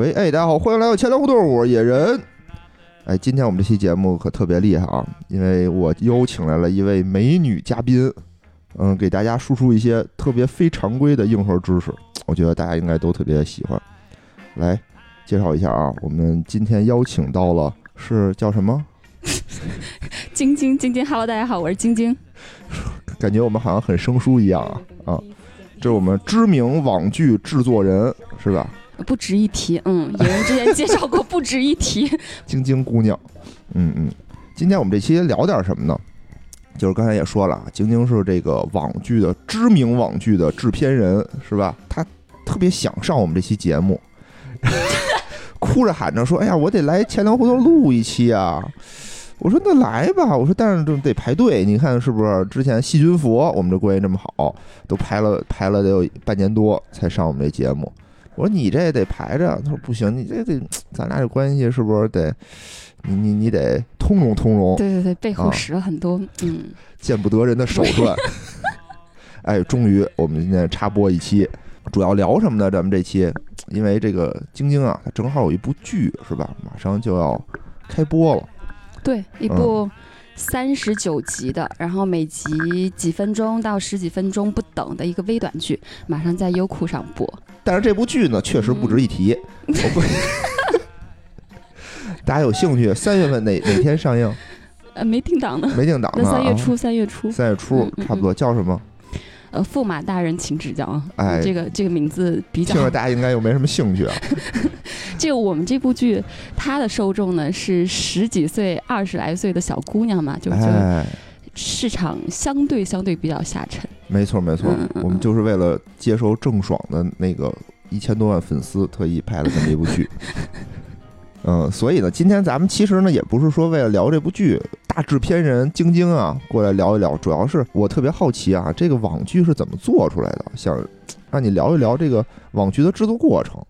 喂，哎，大家好，欢迎来到千聊互动，我是野人。哎，今天我们这期节目可特别厉害啊，因为我邀请来了一位美女嘉宾，嗯，给大家输出一些特别非常规的硬核知识，我觉得大家应该都特别喜欢。来介绍一下啊，我们今天邀请到了是叫什么？晶晶晶晶，Hello，大家好，我是晶晶。感觉我们好像很生疏一样啊啊！这是我们知名网剧制作人是吧？不值一提，嗯，有人之前 介绍过，不值一提。晶晶姑娘，嗯嗯，今天我们这期聊点什么呢？就是刚才也说了，晶晶是这个网剧的知名网剧的制片人，是吧？她特别想上我们这期节目，哭着喊着说：“哎呀，我得来钱粮胡同录一期啊！”我说：“那来吧。”我说：“但是得排队，你看是不是？之前细菌佛我们这关系这么好，都排了排了得有半年多才上我们这节目。”我说你这得排着，他说不行，你这得咱俩这关系是不是得你你你得通融通融？对对对，背后使了很多嗯见不得人的手段。哎，终于我们今天插播一期，主要聊什么呢？咱们这期因为这个晶晶啊，它正好有一部剧是吧？马上就要开播了。对，一部三十九集的，然后每集几分钟到十几分钟不等的一个微短剧，马上在优酷上播。但是这部剧呢，确实不值一提。我不，大家有兴趣，三月份哪哪天上映？呃，没定档呢，没定档呢。三月初，三月初，三月初，差不多。叫什么？呃，驸马大人请指教啊。哎，这个这个名字比较。听着大家应该又没什么兴趣啊。这个我们这部剧，它的受众呢是十几岁、二十来岁的小姑娘嘛，就就市场相对相对比较下沉。没错没错，我们就是为了接收郑爽的那个一千多万粉丝，特意拍了这么一部剧。嗯，所以呢，今天咱们其实呢也不是说为了聊这部剧，大制片人晶晶啊过来聊一聊，主要是我特别好奇啊，这个网剧是怎么做出来的，想让你聊一聊这个网剧的制作过程，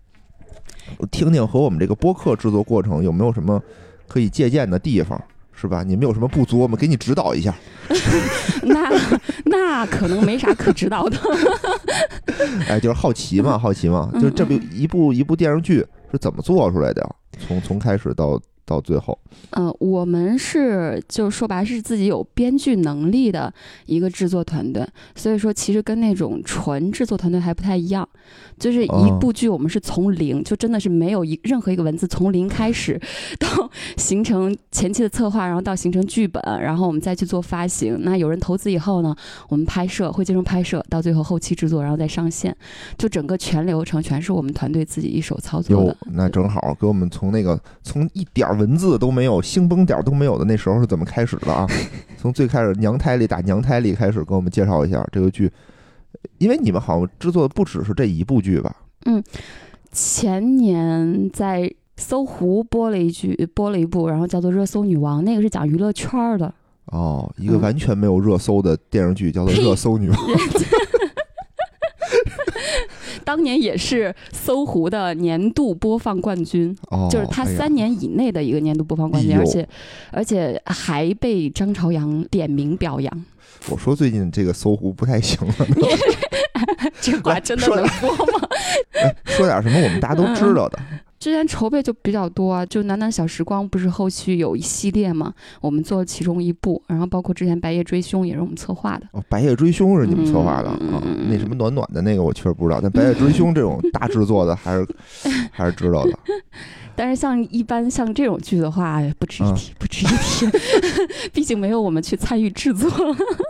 听听和我们这个播客制作过程有没有什么可以借鉴的地方。是吧？你们有什么不足，我们给你指导一下。那那可能没啥可指导的。哎，就是好奇嘛，好奇嘛。就这部一部一部电视剧是怎么做出来的？从从开始到。到最后，嗯，我们是就说白是自己有编剧能力的一个制作团队，所以说其实跟那种纯制作团队还不太一样，就是一部剧我们是从零，就真的是没有一任何一个文字从零开始，到形成前期的策划，然后到形成剧本，然后我们再去做发行。那有人投资以后呢，我们拍摄会进行拍摄，到最后后期制作，然后再上线，就整个全流程全是我们团队自己一手操作的。那正好给我们从那个从一点儿。文字都没有，星崩点都没有的那时候是怎么开始的啊？从最开始娘胎里打娘胎里开始，给我们介绍一下这个剧。因为你们好像制作的不只是这一部剧吧？嗯，前年在搜狐播了一剧，播了一部，然后叫做《热搜女王》，那个是讲娱乐圈的。哦，一个完全没有热搜的电视剧，叫做《热搜女王》。当年也是搜狐的年度播放冠军，就是他三年以内的一个年度播放冠军，而且而且还被张朝阳点名表扬。我说最近这个搜狐不太行了，这话真的能说吗？说点什么我们大家都知道的。之前筹备就比较多啊，就《暖暖小时光》不是后续有一系列嘛？我们做了其中一部，然后包括之前《白夜追凶》也是我们策划的。哦，《白夜追凶》是你们策划的啊？那什么暖暖的那个我确实不知道，但《白夜追凶》这种大制作的还是还是知道的。但是像一般像这种剧的话，不值一提，不值一提，毕竟没有我们去参与制作。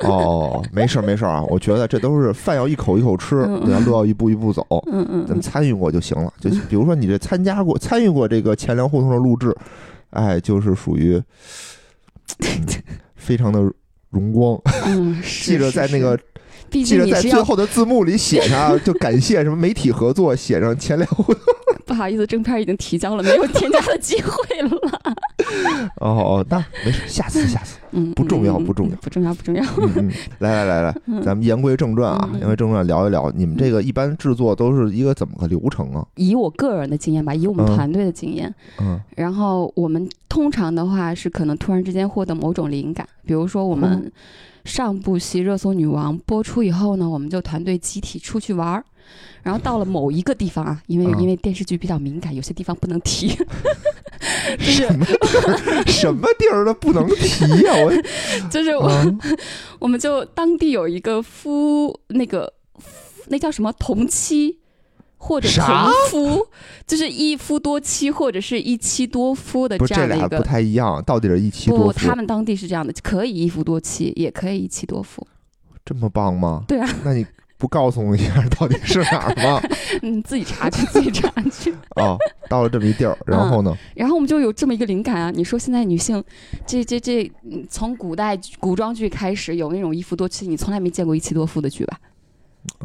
哦，没事儿没事儿啊，我觉得这都是饭要一口一口吃，要路要一步一步走。嗯嗯，咱参与过就行了。就比如说你这参加过参与过这个钱粮胡同的录制，哎，就是属于非常的荣光。嗯，记着在那个。记得在最后的字幕里写上，就感谢什么媒体合作，写上前两。不好意思，正片已经提交了，没有添加的机会了。哦哦，那没事，下次，下次，嗯，不重要，不重要，不重要，不重要。来来来来，咱们言归正传啊，言归正传，聊一聊。你们这个一般制作都是一个怎么个流程啊？以我个人的经验吧，以我们团队的经验，嗯，然后我们通常的话是可能突然之间获得某种灵感，比如说我们。上部戏《热搜女王》播出以后呢，我们就团队集体出去玩儿，然后到了某一个地方啊，因为、嗯因为电视剧比较敏感，有些地方不能提，就是什么地儿 什么地儿都不能提呀、我 就是我、啊我们就当地有一个夫那个那叫什么同妻。或者同夫，就是一夫多妻或者是一妻多夫的这样的一个。太一样，到底是一妻不，多夫？他们当地是这样的，可以一夫多妻，也可以一妻多夫。这么棒吗？对啊，那你不告诉我一下到底是哪儿吗？你，自己查去，自己查去。哦，到了这么一地儿，然后呢？然后我们就有这么一个灵感啊！你说现在女性，这这这，嗯从古代古装剧开始有那种一夫多妻，你从来没见过一妻多夫的剧吧？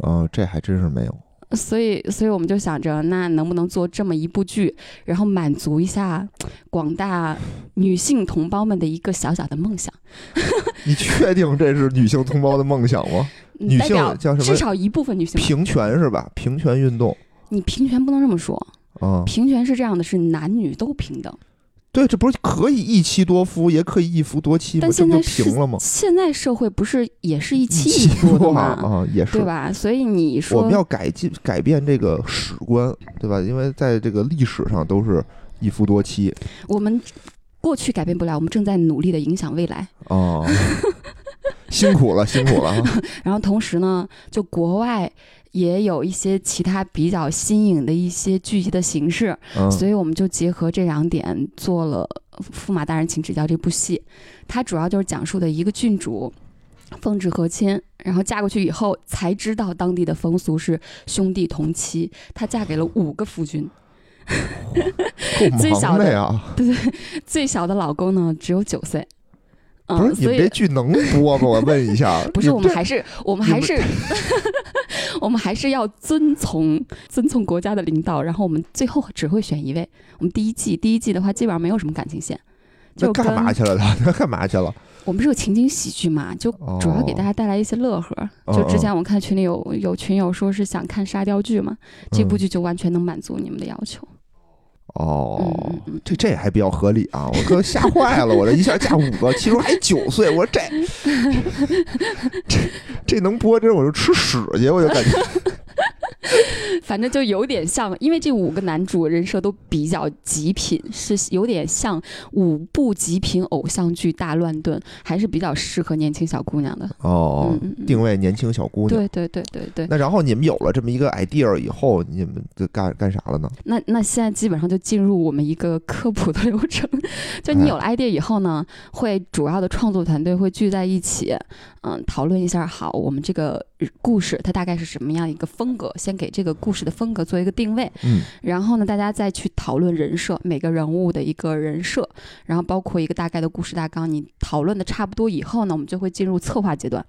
呃，这还真是没有。所以，所以我们就想着，那能不能做这么一部剧，然后满足一下广大女性同胞们的一个小小的梦想？你确定这是女性同胞的梦想吗？嗯女性叫什么至少一部分女性。平权是吧？平权运动你平权不能这么说，啊，平权是这样的，是男女都平等。对，这不是可以一妻多夫，也可以一夫多妻吗？但现在平了吗？现在社会不是也是一妻妻多夫的吗？啊，也是对。吧？所以你说我们要改进改变这个史观，对吧？因为在这个历史上都是一夫多妻我们过去改变不了，我们正在努力的影响未来。哦，辛苦了，辛苦了啊！然后同时呢，就国外也有一些其他比较新颖的一些剧集的形式，嗯所以我们就结合这两点做了《驸马大人请指教》这部戏。它主要就是讲述的一个郡主。奉旨和亲，然后嫁过去以后才知道当地的风俗是兄弟同妻。她嫁给了五个夫君，够 最小的忙的呀！最小的老公呢只有九岁。不是你们这剧能播吗？我问一下。不是，我们还是我们还是我们还是要遵从遵从国家的领导，然后我们最后只会选一位。我们第一季第一季的话，基本上没有什么感情线，就干嘛去了？他他干嘛去了？我们是个情景喜剧嘛，就主要给大家带来一些乐呵。哦就之前我看群里有有群友说是想看沙雕剧嘛，这部嗯剧就完全能满足你们的要求。哦这这还比较合理啊！我哥吓坏了，我这一下嫁五个，其中还九岁，我说这 这这能播，这我就吃屎去，我就感觉 反正就有点像，因为这五个男主人设都比较极品，是有点像五部极品偶像剧大乱炖，还是比较适合年轻小姑娘的。哦定位年轻小姑娘。对对对对对，那然后你们有了这么一个 idea 以后，你们就干干啥了呢？那那现在基本上就进入我们一个科普的流程，就你有了 idea 以后呢，会主要的创作团队会聚在一起，嗯，讨论一下，好，我们这个故事它大概是什么样一个风格，先给这个故事的风格做一个定位，嗯，然后呢，大家再去讨论人设，每个人物的一个人设，然后包括一个大概的故事大纲。你讨论的差不多以后呢，我们就会进入策划阶段。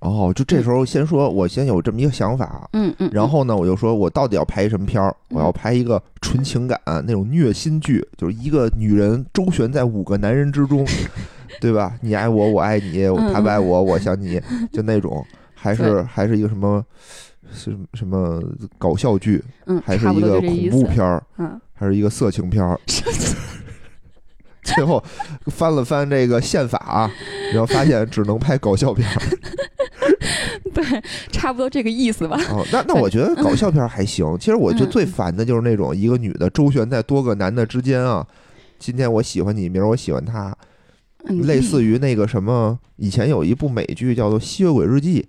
哦，就这时候先说，我先有这么一个想法，嗯嗯，然后呢，我就说我到底要拍什么片儿？嗯我要拍一个纯情感那种虐心剧，就是一个女人周旋在五个男人之中，对吧？你爱我，我爱你，他不爱我，我想你，就那种，还是还是一个什么是什么搞笑剧，嗯，还是一个恐。怖片儿，嗯，还是一个色情片儿？最后翻了翻这个宪法，然后发现只能拍搞笑片儿。对，差不多这个意思吧。哦，那那我觉得搞笑片儿还行。其实我觉得嗯最烦的就是那种一个女的周旋在多个男的之间啊。今天我喜欢你，明儿我喜欢他，嗯，类似于那个什么，以前有一部美剧叫做《吸血鬼日记》，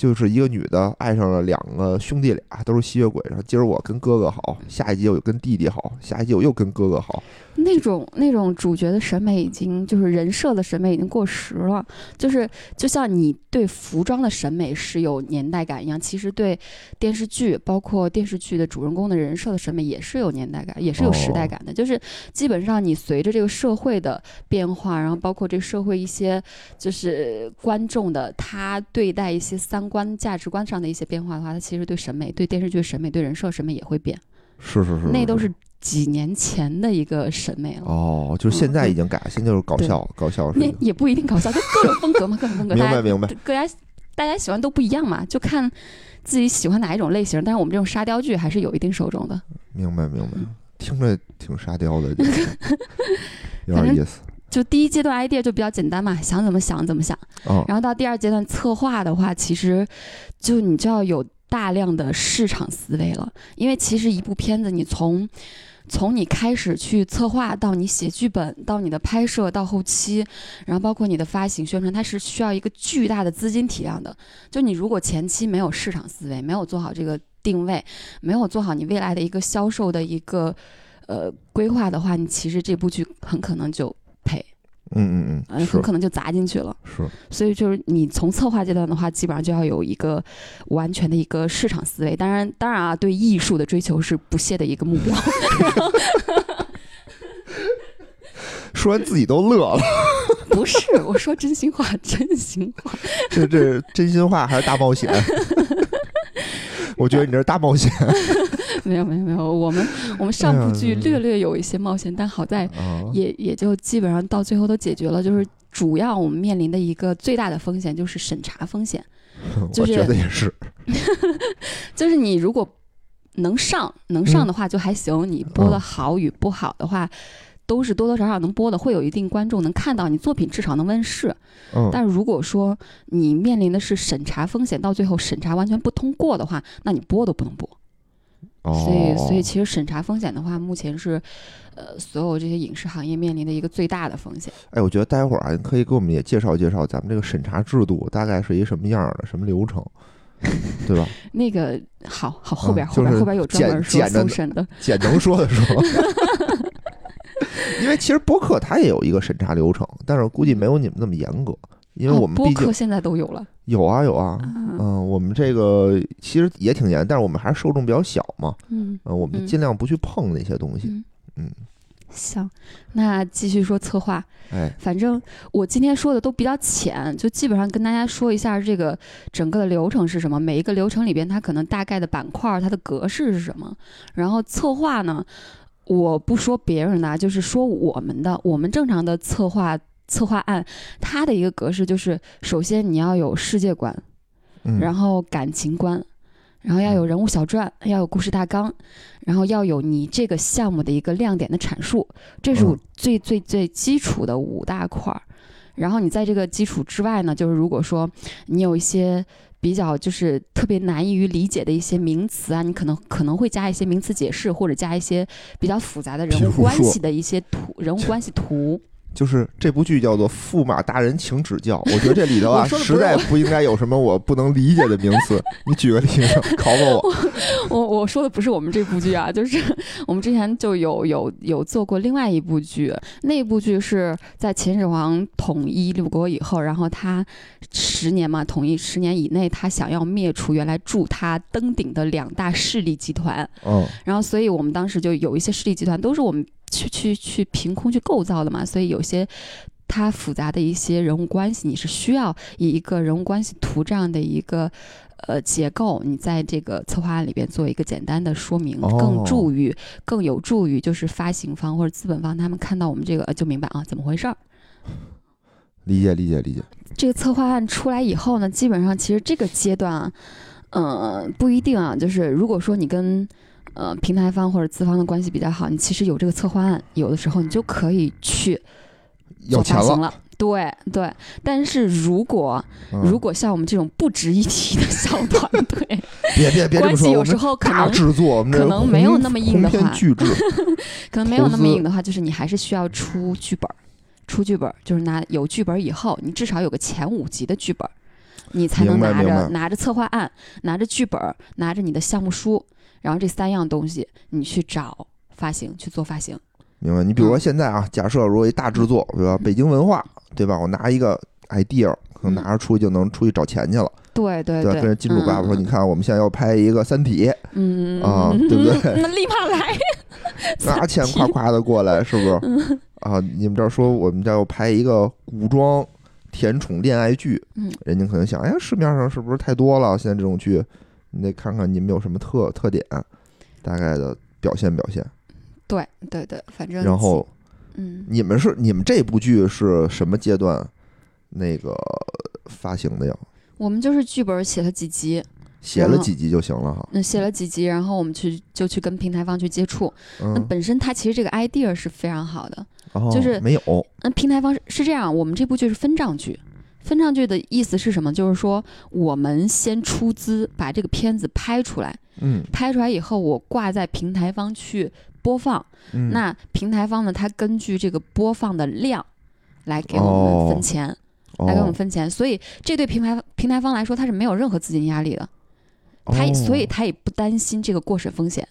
就是一个女的爱上了两个兄弟俩，都是吸血鬼。然后今儿我跟哥哥好，下一集我又跟弟弟好，下一集我又跟哥哥好。那种那种主角的审美已经就是人设的审美已经过时了，就是就像你对服装的审美是有年代感一样，其实对电视剧，包括电视剧的主人公的人设的审美也是有年代感，也是有时代感的。就是基本上你随着这个社会的变化，然后包括这社会一些就是观众的他对待一些三观价值观上的一些变化的话，它其实对审美、对电视剧审美、对人设审美也会变，是是是，那都是几年前的一个审美了。哦，就是现在已经改，现在就是搞笑，搞笑是那也不一定搞笑，就各种风格嘛，各种风格，明白明白。各家大家喜欢都不一样嘛，就看自己喜欢哪一种类型。但是我们这种沙雕剧还是有一定受众的。明白明白嗯，听着挺沙雕的，有点意思。就第一阶段 idea 就比较简单嘛，想怎么想怎么想。哦，然后到第二阶段策划的话，其实就你就要有大量的市场思维了，因为其实一部片子你从从你开始去策划到你写剧本，到你的拍摄，到后期，然后包括你的发行宣传，它是需要一个巨大的资金体量的。就你如果前期没有市场思维，没有做好这个定位，没有做好你未来的一个销售的一个呃规划的话，你其实这部剧很可能就赔，嗯嗯嗯，很可能就砸进去了。是，所以就是你从策划阶段的话，基本上就要有一个完全的一个市场思维。当然，当然啊，对艺术的追求是不懈的一个目标。说完自己都乐了。不是，我说真心话，真心话。这这真心话还是大冒险？我觉得你这是大冒险。没有没有没有，我们 我们上部剧略略有一些冒险，但好在也也就基本上到最后都解决了。就是主要我们面临的一个最大的风险就是审查风险。我觉得也是。就是你如果能上能上的话就还行，你播的好与不好的话。都是多多少少能播的，会有一定观众能看到你作品，至少能问世。嗯，但如果说你面临的是审查风险，到最后审查完全不通过的话，那你播都不能播。哦，所以所以其实审查风险的话，目前是呃所有这些影视行业面临的一个最大的风险。哎，我觉得待会儿啊，可以给我们也介绍介绍咱们这个审查制度大概是一什么样的，什么流程，对吧？那个好好后边后边后边有专门说搜审的，简能说的说。因为其实播客它也有一个审查流程，但是估计没有你们那么严格，因为我们播客现在都有了，有啊有啊，嗯，我们这个其实也挺严，但是我们还是受众比较小嘛，嗯，我们尽量不去碰那些东西，嗯，行，那继续说策划，哎，反正我今天说的都比较浅，就基本上跟大家说一下这个整个的流程是什么，每一个流程里边它可能大概的板块它的格式是什么，然后策划呢。我不说别人的，就是说我们的。我们正常的策划策划案，它的一个格式就是：首先你要有世界观，然后感情观，然后要有人物小传，要有故事大纲，然后要有你这个项目的一个亮点的阐述。这是最最最基础的五大块儿。然后你在这个基础之外呢，就是如果说你有一些。比较就是特别难以于理解的一些名词啊，你可能可能会加一些名词解释，或者加一些比较复杂的人物关系的一些图，人物关系图。就是这部剧叫做《驸马大人请指教》，我觉得这里头啊，实在不应该有什么我不能理解的名词。你举个例子考 考我。我我说的不是我们这部剧啊，就是 我们之前就有有有做过另外一部剧，那部剧是在秦始皇统一六国以后，然后他十年嘛，统一十年以内，他想要灭除原来助他登顶的两大势力集团。嗯。然后，所以我们当时就有一些势力集团都是我们。去去去凭空去构造的嘛，所以有些它复杂的一些人物关系，你是需要以一个人物关系图这样的一个呃结构，你在这个策划案里边做一个简单的说明，更助于更有助于就是发行方或者资本方他们看到我们这个就明白啊怎么回事儿。理解理解理解。这个策划案出来以后呢，基本上其实这个阶段啊，嗯不一定啊，就是如果说你跟呃，平台方或者资方的关系比较好，你其实有这个策划案，有的时候你就可以去做发行了。对对，但是如果如果像我们这种不值一提的小团队，别别别关系有时候可能制作 可能没有那么硬的话，可能没有那么硬的话，就是你还是需要出剧本，出剧本就是拿有剧本以后，你至少有个前五集的剧本，你才能拿着拿着策划案，拿着剧本，拿着你的项目书。然后这三样东西，你去找发行去做发行，明白？你比如说现在啊，假设如果一大制作，对吧？北京文化，对吧？我拿一个 idea，可能拿着出去就能出去找钱去了。对对对，跟着金主爸爸说：“你看，我们现在要拍一个《三体》，嗯啊，对不对？那立马来，拿钱夸夸的过来，是不是？啊，你们这儿说我们这要拍一个古装甜宠恋爱剧，嗯，人家可能想，哎，市面上是不是太多了？现在这种剧。你得看看你们有什么特特点，大概的表现表现。对对对，反正然后，嗯，你们是你们这部剧是什么阶段那个发行的呀？我们就是剧本写了几集，写了几集就行了哈。那写了几集，然后我们去就去跟平台方去接触。那本身它其实这个 idea 是非常好的，就是没有。那平台方是是这样，我们这部剧是分账剧。分账剧的意思是什么？就是说我们先出资把这个片子拍出来，嗯拍出来以后我挂在平台方去播放，嗯，那平台方呢，它根据这个播放的量来给我们分钱，来给我们哦分钱。所以这对平台平台方来说，它是没有任何资金压力的，他、哦所以他也不担心这个过审风险。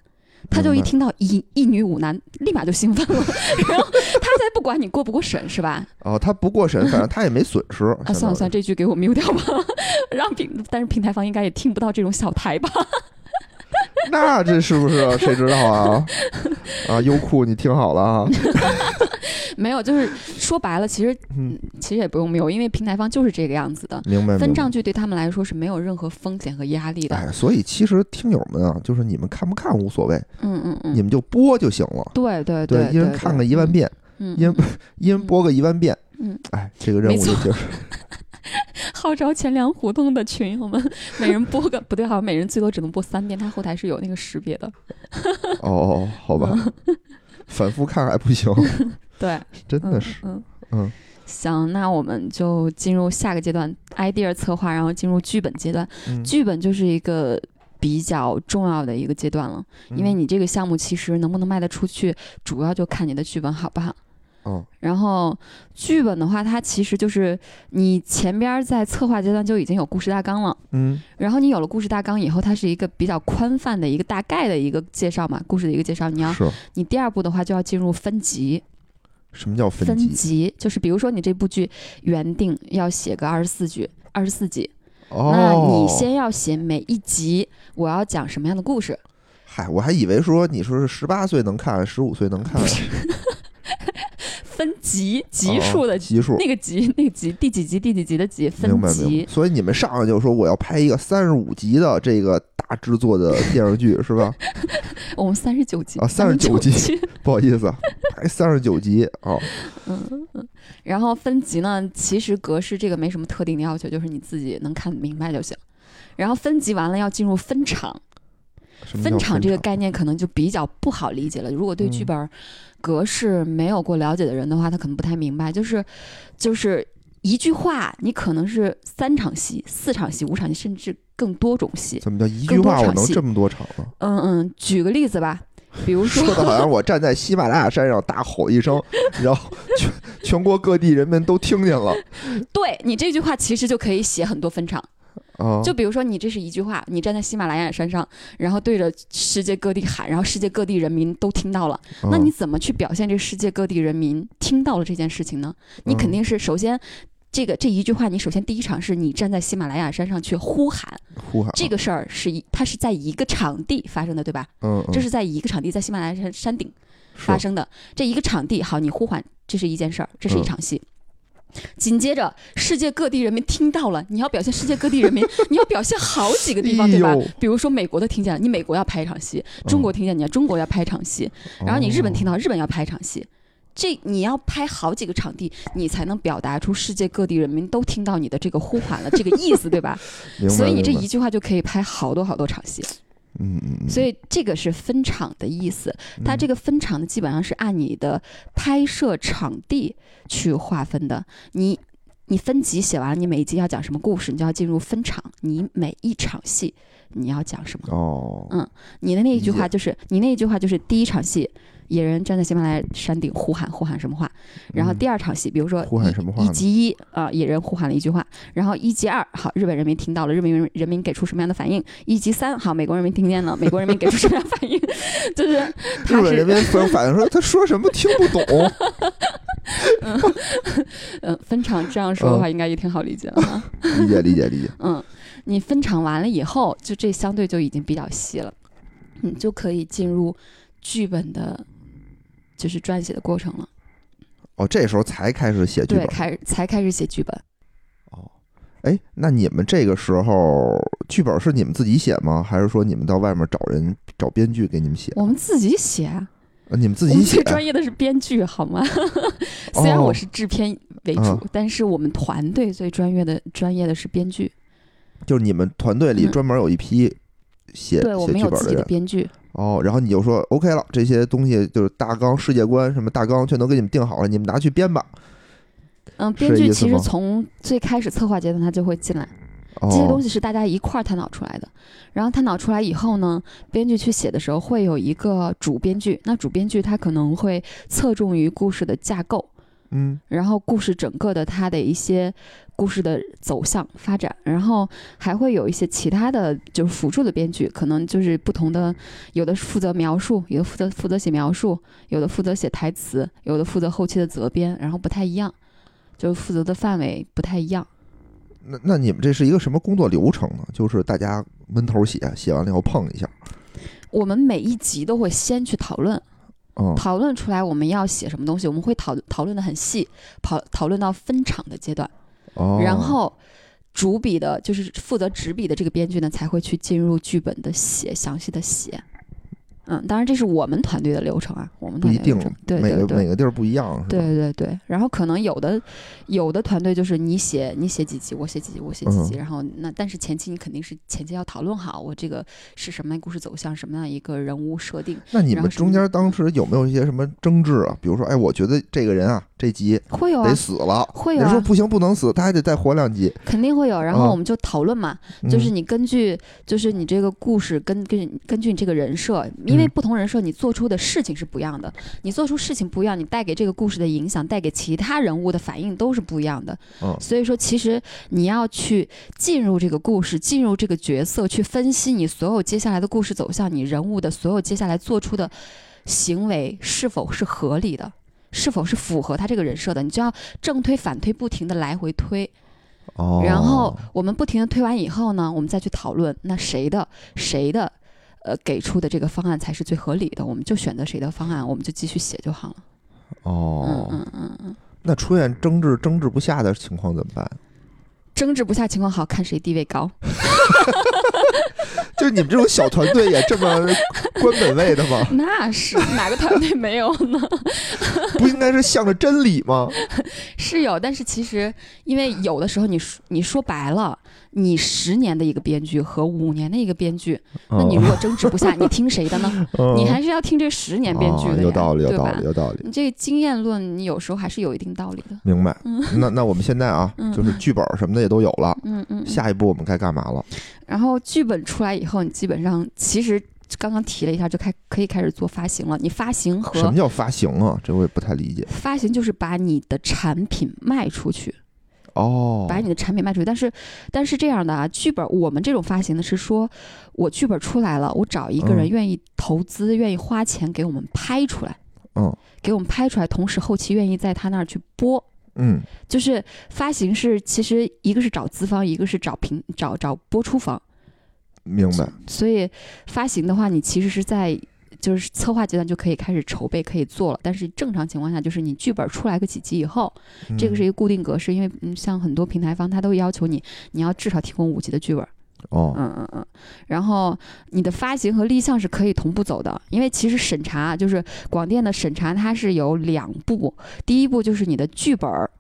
他就一听到一一女五男，立马就兴奋了，然后他才不管你过不过审，是吧？哦，他不过审，反正他也没损失。啊，算了算了，这句给我 mute 掉吧，让平，但是平台方应该也听不到这种小台吧？那这是不是啊谁知道啊？啊，优酷你听好了啊，没有，就是说白了，其实嗯，其实也不用 mute，因为平台方就是这个样子的。明白。分账剧对他们来说是没有任何风险和压力的。哎，所以其实听友们啊，就是你们看不看无所谓，嗯嗯嗯，你们就播就行了。对对对，一人看个一万，遍，嗯，一人嗯一人播个一万遍，嗯，哎，这个任务就结束。号召钱粮胡同的群友们，每人播个不对，好像每人最多只能播三遍，它后台是有那个识别的。哦哦，好吧，反复看还不行，对，嗯真的是，嗯。嗯行，那我们就进入下个阶段，idea 策划，然后进入剧本阶段。嗯，剧本就是一个比较重要的一个阶段了，因为嗯你这个项目其实能不能卖得出去，主要就看你的剧本好不好。哦然后剧本的话，它其实就是你前边儿在策划阶段就已经有故事大纲了，嗯。然后你有了故事大纲以后，它是一个比较宽泛的一个大概的一个介绍嘛，故事的一个介绍。你要是。你第二步的话就要进入分级，什么叫分分级？就是比如说你这部剧原定要写个二十四句，二十四集，哦，那你先要写每一集我要讲什么样的故事，嗨，我还以为说你说是十八岁能看，十五岁能看，分级级数的哦级数，那个集那个集第几集第几集的集分明白明级。，所以你们上来就说我要拍一个三十五集的这个大制作的电视剧 是吧？我们三十九集啊三十九集，不好意思，拍三十九集啊，嗯嗯。然后分级呢，其实格式这个没什么特定的要求，就是你自己能看明白就行。然后分级完了要进入分场，分场这个概念可能就比较不好理解了。如果对剧嗯本格式没有过了解的人的话，他可能不太明白。就是就是一句话，你可能是三场戏、四场戏、五场戏，甚至更多种戏。怎么叫一句话我能这么多场呢？嗯嗯，举个例子吧，比如说说的好像 我站在喜马拉雅山上大吼一声，然后全全国各地人们都听见了对你这句话其实就可以写很多分场。啊！就比如说，你这是一句话，你站在喜马拉雅山上，然后对着世界各地喊，然后世界各地人民都听到了，那嗯你怎么去表现这世界各地人民听到了这件事情呢？你肯嗯定是首先。这个这一句话，你首先第一场是你站在喜马拉雅山上去呼喊，呼喊这个事儿是一，它是在一个场地发生的，对吧？嗯，嗯这是在一个场地，在喜马拉雅山山顶发生的。这一个场地，好，你呼喊，这是一件事儿，这是一嗯场戏。紧接着，世界各地人民听到了，你要表现世界各地人民，你要表现好几个地方，对吧？比如说美国的听见了，你美国要拍一场戏；中国听见你，中国要拍一场戏；然后你日本听到到，日本要拍一场戏。这你要拍好几个场地，你才能表达出世界各地人民都听到你的这个呼喊了，这个意思，对吧？所以你这一句话就可以拍好多好多场戏。嗯嗯嗯，所以这个是分场的意思。它这个个分场呢，基本上是按你的拍摄场地去划分的。你你分集写完了，你每一集要讲什么故事，你就要进入分场。你每一场戏你要讲什么？哦，嗯你的那一句话就是你那一句话就是第一场戏。野人站在喜马拉雅山顶呼喊呼喊什么话？然后嗯第二场戏，比如说呼喊什么话一集一啊、野人呼喊了一句话，然后一集二，好，日本人民听到了，日本人人民给出什么样的反应？一集三，好，美国人民听见了，美国人民给出什么样的反应？就是日本人民反反应说他说什么听不懂，嗯，分场这样说的话，应该也挺好理解的哈。理解理解理解，嗯，你分场完了以后，就这相对就已经比较细了，你就可以进入剧本的，就是撰写的过程了。哦，这时候才开始写剧本对，本，开始才开始写剧本。哦，哎，那你们这个时候剧本是你们自己写吗？还是说你们到外面找人找编剧给你们写？我们自己写啊，呃你们自己写最？专业的是编剧，好吗？虽然我哦是制片为主，嗯但是我们团队最专业的专业的是编剧。就是你们团队里嗯专门有一批写对，我写们有自己的编剧。哦，然后你就说 OK 了，这些东西就是大纲、世界观什么大纲全都给你们定好了，你们拿去编吧。嗯，编剧其实从最开始策划阶段他就会进来，这些东西是大家一块儿探讨出来的。然后探讨出来以后呢，编剧去写的时候会有一个主编剧，那主编剧他可能会侧重于故事的架构。嗯，然后故事整个的它的一些故事的走向发展，然后还会有一些其他的就是辅助的编剧，可能就是不同的，有的负责描述，有的负责负责写描述，有的负责写台词，有的负责后期的责编，然后不太一样，就是负责的范围不太一样。那那你们这是一个什么工作流程呢？就是大家闷头写，写完了以后碰一下。我们每一集都会先去讨论。讨论出来我们要写什么东西，我们会讨讨论的很细，讨讨论到分场的阶段，然后主笔的就是负责执笔的这个编剧呢，才会去进入剧本的写，详细的写。嗯，当然这是我们团队的流程啊，我们不一定，对每个每个地儿不一样，对对对。然后可能有的有的团队就是你写你写几集，我写几集，我写几集，然后那但是前期你肯定是前期要讨论好，我这个是什么故事走向，什么样一个人物设定。那你们中间当时有没有一些什么争执啊？比如说，哎，我觉得这个人啊。这集会有得死了，会说不行，不能死，他还得再活两集，肯定会有。然后我们就讨论嘛，就是你根据，就是你这个故事根根根据你这个人设，因为不同人设，你做出的事情是不一样的。你做出事情不一样，你带给这个故事的影响，带给其他人物的反应都是不一样的。所以说，其实你要去进入这个故事，进入这个角色，去分析你所有接下来的故事走向，你人物的所有接下来做出的行为是否是合理的。是否是符合他这个人设的？你就要正推反推，不停的来回推。哦。然后我们不停的推完以后呢，我们再去讨论，那谁的谁的，呃，给出的这个方案才是最合理的，我们就选择谁的方案，我们就继续写就好了。哦。嗯嗯嗯嗯。那出现争执争执不下的情况怎么办？争执不下情况好看谁地位高。就你们这种小团队也这么官本位的吗？那是哪个团队没有呢？不应该是向着真理吗？是有，但是其实因为有的时候你说你说白了，你十年的一个编剧和五年的一个编剧，那你如果争执不下，你听谁的呢？你还是要听这十年编剧的，有道理，有道理，有道理。你这个经验论，你有时候还是有一定道理的。明白。那那我们现在啊，就是剧本什么的也都有了。嗯嗯。下一步我们该干嘛了？然后剧本出来以后，你基本上其实刚刚提了一下，就开可以开始做发行了。你发行和什么叫发行啊？这我也不太理解。发行就是把你的产品卖出去，哦，把你的产品卖出去。但是，但是这样的啊，剧本我们这种发行的是说，我剧本出来了，我找一个人愿意投资、愿意花钱给我们拍出来，嗯，给我们拍出来，同时后期愿意在他那儿去播。嗯，就是发行是，其实一个是找资方，一个是找平找找播出方，明白。所以发行的话，你其实是在就是策划阶段就可以开始筹备，可以做了。但是正常情况下，就是你剧本出来个几集以后，这个是一个固定格式，因为嗯像很多平台方他都要求你，你要至少提供五集的剧本。哦，嗯嗯嗯，然后你的发行和立项是可以同步走的，因为其实审查就是广电的审查，它是有两步，第一步就是你的剧本儿，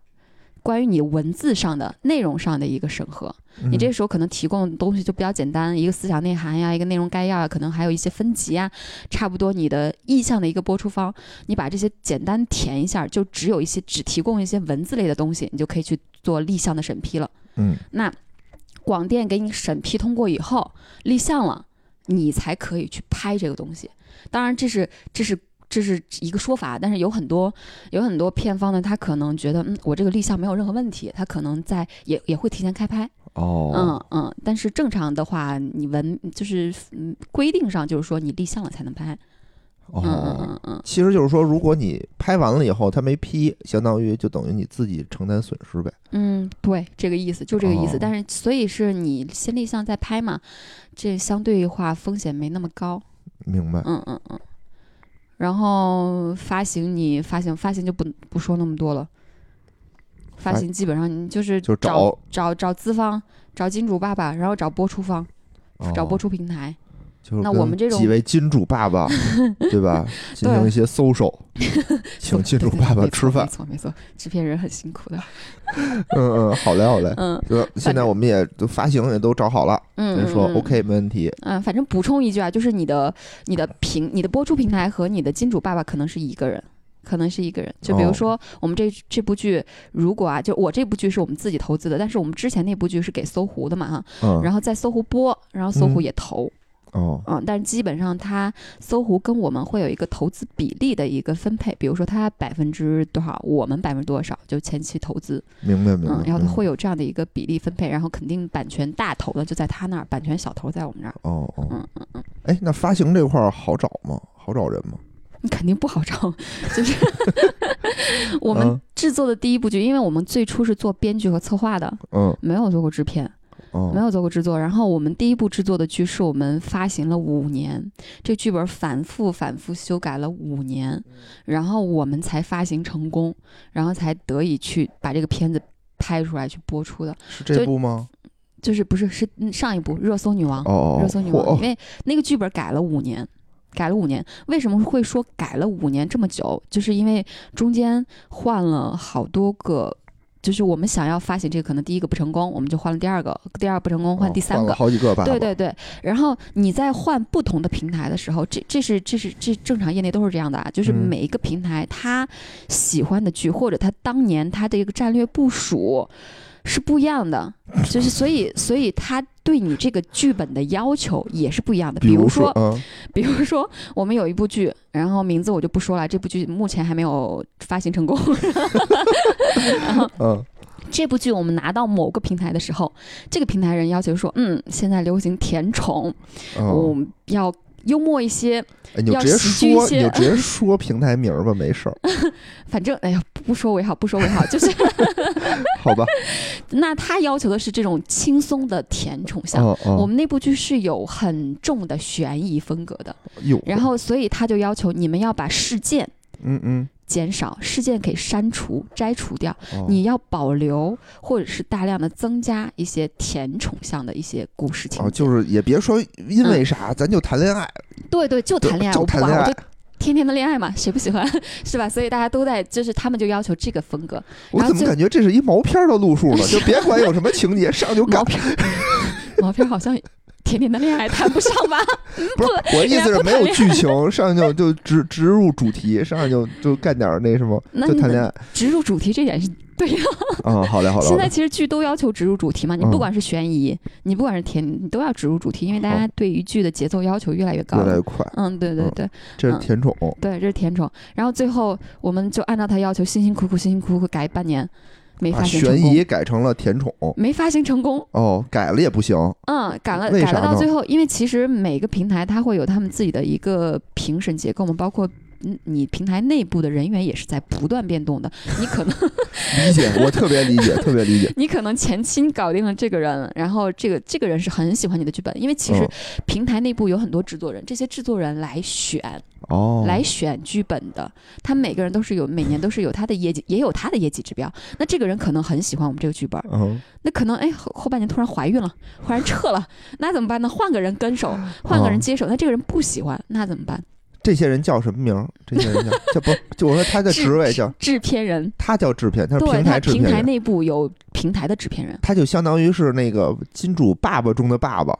关于你文字上的内容上的一个审核，你这时候可能提供的东西就比较简单，一个思想内涵呀，一个内容概要啊，可能还有一些分级啊，差不多你的意向的一个播出方，你把这些简单填一下，就只有一些只提供一些文字类的东西，你就可以去做立项的审批了。嗯，那。广电给你审批通过以后立项了，你才可以去拍这个东西。当然，这是这是这是一个说法，但是有很多有很多片方呢，他可能觉得，嗯，我这个立项没有任何问题，他可能在也也会提前开拍。哦，嗯嗯，但是正常的话，你文就是嗯规定上就是说你立项了才能拍。哦，嗯嗯嗯，其实就是说，如果你拍完了以后他没批，相当于就等于你自己承担损失呗。嗯，对，这个意思就这个意思。但是所以是你先立项再拍嘛，这相对话风险没那么高。明白。嗯嗯嗯。然后发行你发行发行就不不说那么多了，发行基本上你就是就找找找资方，找金主爸爸，然后找播出方，找播出平台。那我们这种几位金主爸爸，对吧？进行一些搜手，请金主爸爸吃饭。没错没错，制片人很辛苦的。嗯嗯，好嘞好嘞。嗯，现在我们也都发行也都找好了。嗯，说 OK 没问题。嗯，反正补充一句啊，就是你的你的平你的播出平台和你的金主爸爸可能是一个人。可能是一个人。就比如说我们这这部剧，如果啊，就我这部剧是我们自己投资的，但是我们之前那部剧是给搜狐的嘛哈，嗯，然后在搜狐播，然后搜狐嗯也投，哦，嗯，但是基本上它搜狐跟我们会有一个投资比例的一个分配，比如说它百分之多少，我们百分之多少，就前期投资，明白明白嗯，，然后会有这样的一个比例分配，然后肯定版权大头的就在他那儿，版权小头在我们这儿，哦哦，嗯嗯嗯，哎，那发行这块儿好找吗？好找人吗？你 肯定不好找，就是 我们嗯。制作的第一部剧，因为我们最初是做编剧和策划的，嗯。没有做过制片，哦，没有做过制作。然后我们第一部制作的剧是我们发行了五年，这剧本反复反复修改了五年，然后我们才发行成功，然后才得以去把这个片子拍出来去播出的。是这部吗？就是不是是嗯上一部《热搜女王》哦哦，热搜女王，嚯因为那个剧本改了五年，改了五年。为什么会说改了五年这么久？就是因为中间换了好多个，就是我们想要发行这个，可能第一个不成功，我们就换了第二个，第二不成功换哦第三个。了好几个吧？对对对，然后你在换不同的平台的时候，这这是这是这正常业内都是这样的啊，就是嗯每一个平台他喜欢的剧或者他当年他的一个战略部署是不一样的，就是所以所以他对你这个剧本的要求也是不一样的。比如说，嗯比如说我们有一部剧，然后名字我就不说了，这部剧目前还没有发行成功。然后嗯这部剧我们拿到某个平台的时候，这个平台人要求说，嗯，现在流行甜宠，我哦，们要幽默一些，哎，你就要直接说，就直接说平台名儿吧，没事儿，反正哎呀，不说为好，不说为好，就是 好吧？那他要求的是这种轻松的甜宠向。哦哦，我们那部剧是有很重的悬疑风格的，有，然后所以他就要求你们要把事件嗯嗯，减少，事件给删除、摘除掉，哦你要保留或者是大量的增加一些甜宠向的一些故事情哦，节。就是也别说因为啥，咱就谈恋爱，对对，就谈恋爱，就谈恋爱。天天的恋爱嘛，谁不喜欢是吧？所以大家都在，就是他们就要求这个风格。我怎么感觉这是一毛片儿的路数呢？就别管有什么情节，上就干 毛。片儿，毛片儿好像甜甜的恋爱谈不上吧？不是，我意思是没有剧情，上去就就植植入主题，上去就就干点儿那什么，那就谈恋爱。植入主题这点是对的。啊，好嘞，好嘞。现在其实剧都要求植入主题嘛，你嗯不管是悬疑，你不管是甜，你都要植入主题，因为大家对于剧的节奏要求越来越高。越来越快，嗯，对对嗯对这是甜宠。对，这是甜宠。然后最后我们就按照他要求，辛辛苦苦、辛辛苦苦改半年，没啊，发行成功，悬疑改成了甜宠，没发行成功。哦，改了也不行。嗯，改了为啥呢改了到最后，因为其实每个平台它会有他们自己的一个评审结构嘛，包括。嗯，你平台内部的人员也是在不断变动的。你可能 理解，我特别理解，特别理解。你可能前期搞定了这个人，然后这个这个人是很喜欢你的剧本，因为其实嗯平台内部有很多制作人，这些制作人来选哦，来选剧本的，他每个人都是有每年都是有他的业绩，也有他的业绩指标。那这个人可能很喜欢我们这个剧本，嗯，那可能哎后后半年突然怀孕了，忽然撤了，那怎么办呢？换个人跟手，换个人接手，那这个人不喜欢，那怎么办？这些人叫什么名儿？这些人叫 叫不？就我说他的职位叫制片人，他叫制片，他是平台台制片人，内部有平台的制片人，他就相当于是那个金主爸爸中的爸爸。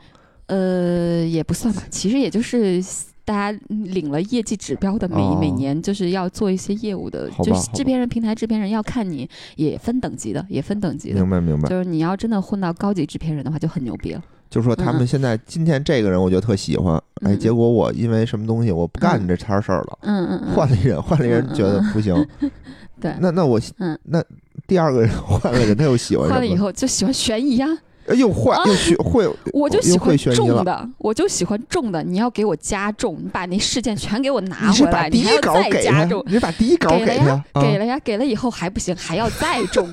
呃，也不算吧，其实也就是。大家领了业绩指标的，每、哦每年就是要做一些业务的，就是制片人、平台制片人要看你，也分等级的，也分等级的。明白明白，就是你要真的混到高级制片人的话，就很牛逼了。就说他们现在今天这个人，我觉得特喜欢，哎，嗯结果我因为什么东西我不干嗯这摊事儿了，嗯嗯嗯，换了一人，换了一人觉得不行，对，那那我嗯。那第二个人换了人，他又喜欢换了以？后就喜欢悬疑呀、哎又坏啊又学会，我就喜欢。重的，我就喜欢重的。你要给我加重，你把那事件全给我拿回来，把第一你还要再加重，。你把第一稿给了呀给了呀，给了以后还不行，还要再重。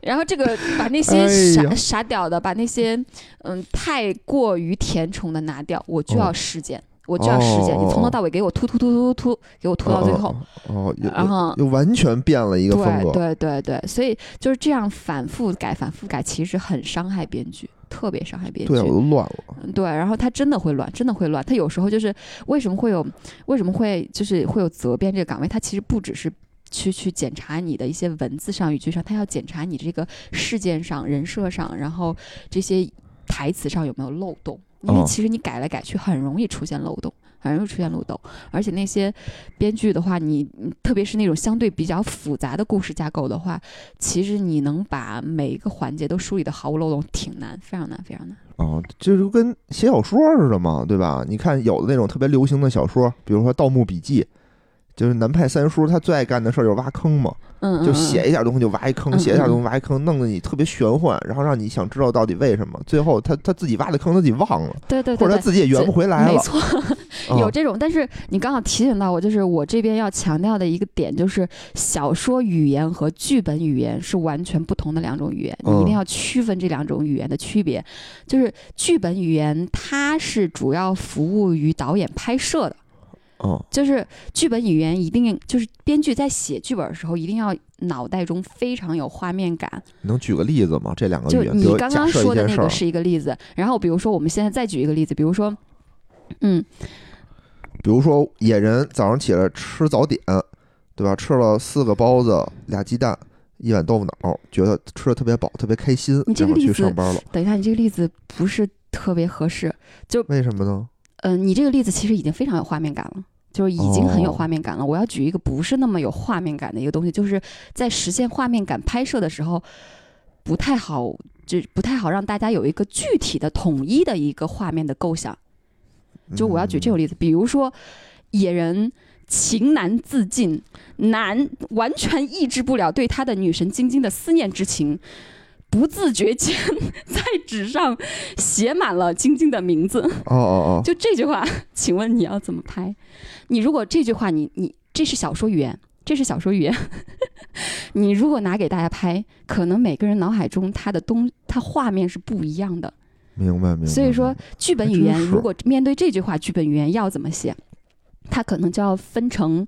然后这个 把那些哎傻、呀傻屌的，把那些嗯太过于甜宠的拿掉，我就要哦事件，我就要事件。哦你从头到尾给我突突突突突，给我突到最后。哦，又然后又完全变了一个风格。对对对对，所以就是这样反复改、反复改，其实很伤害编剧，特别伤害编剧。对啊，我都乱了。嗯对，然后他真的会乱，真的会乱。他有时候就是为什么会有，为什么会就是会有责编这个岗位？他其实不只是去去检查你的一些文字上、语句上，他要检查你这个事件上、人设上，然后这些台词上有没有漏洞。因为哦其实你改来改去，很容易出现漏洞。很容易出现漏洞。而且那些编剧的话，你特别是那种相对比较复杂的故事架构的话，其实你能把每一个环节都梳理的毫无漏洞，挺难，非常难，非常难。哦，这就跟写小说似的嘛，对吧？你看有的那种特别流行的小说，比如说《盗墓笔记》，就是南派三叔他最爱干的事儿就是挖坑嘛。嗯，就写一点东西就挖一坑，写一点东西挖一坑，弄得你特别玄幻，然后让你想知道到底为什么。最后他他自己挖的坑他自己忘了，对对对，或者他自己也圆不回来了。没错，有这种。但是你刚好提醒到我，就是我这边要强调的一个点，就是小说语言和剧本语言是完全不同的两种语言，你一定要区分这两种语言的区别。就是剧本语言，它是主要服务于导演拍摄的。哦，就是剧本语言一定就是编剧在写剧本的时候，一定要脑袋中非常有画面感。能举个例子吗？这两个就你刚刚说的那个是一个例子，然后比如说我们现在再举一个例子，比如说，嗯，比如说野人早上起来吃早点，对吧？吃了四个包子、俩鸡蛋、一碗豆腐脑，觉得吃的特别饱，特别开心，你这个例子，去上班了。等一下，你这个例子不是特别合适，就为什么呢？嗯，你这个例子其实已经非常有画面感了，就是已经很有画面感了。我要举一个不是那么有画面感的一个东西，就是在实现画面感拍摄的时候，不太好，就不太好让大家有一个具体的、统一的一个画面的构想。就我要举这种例子，比如说野人情难自禁，难完全抑制不了对他的女神晶晶的思念之情。不自觉间 在纸上写满了晶晶的名字。哦哦哦！就这句话，请问你要怎么拍？你如果这句话，你你这是小说语言，这是小说语言。你如果拿给大家拍，可能每个人脑海中他的东他画面是不一样的。明白明白。所以说，剧本语言如果面对这句话，剧本语言要怎么写？它可能就要分成。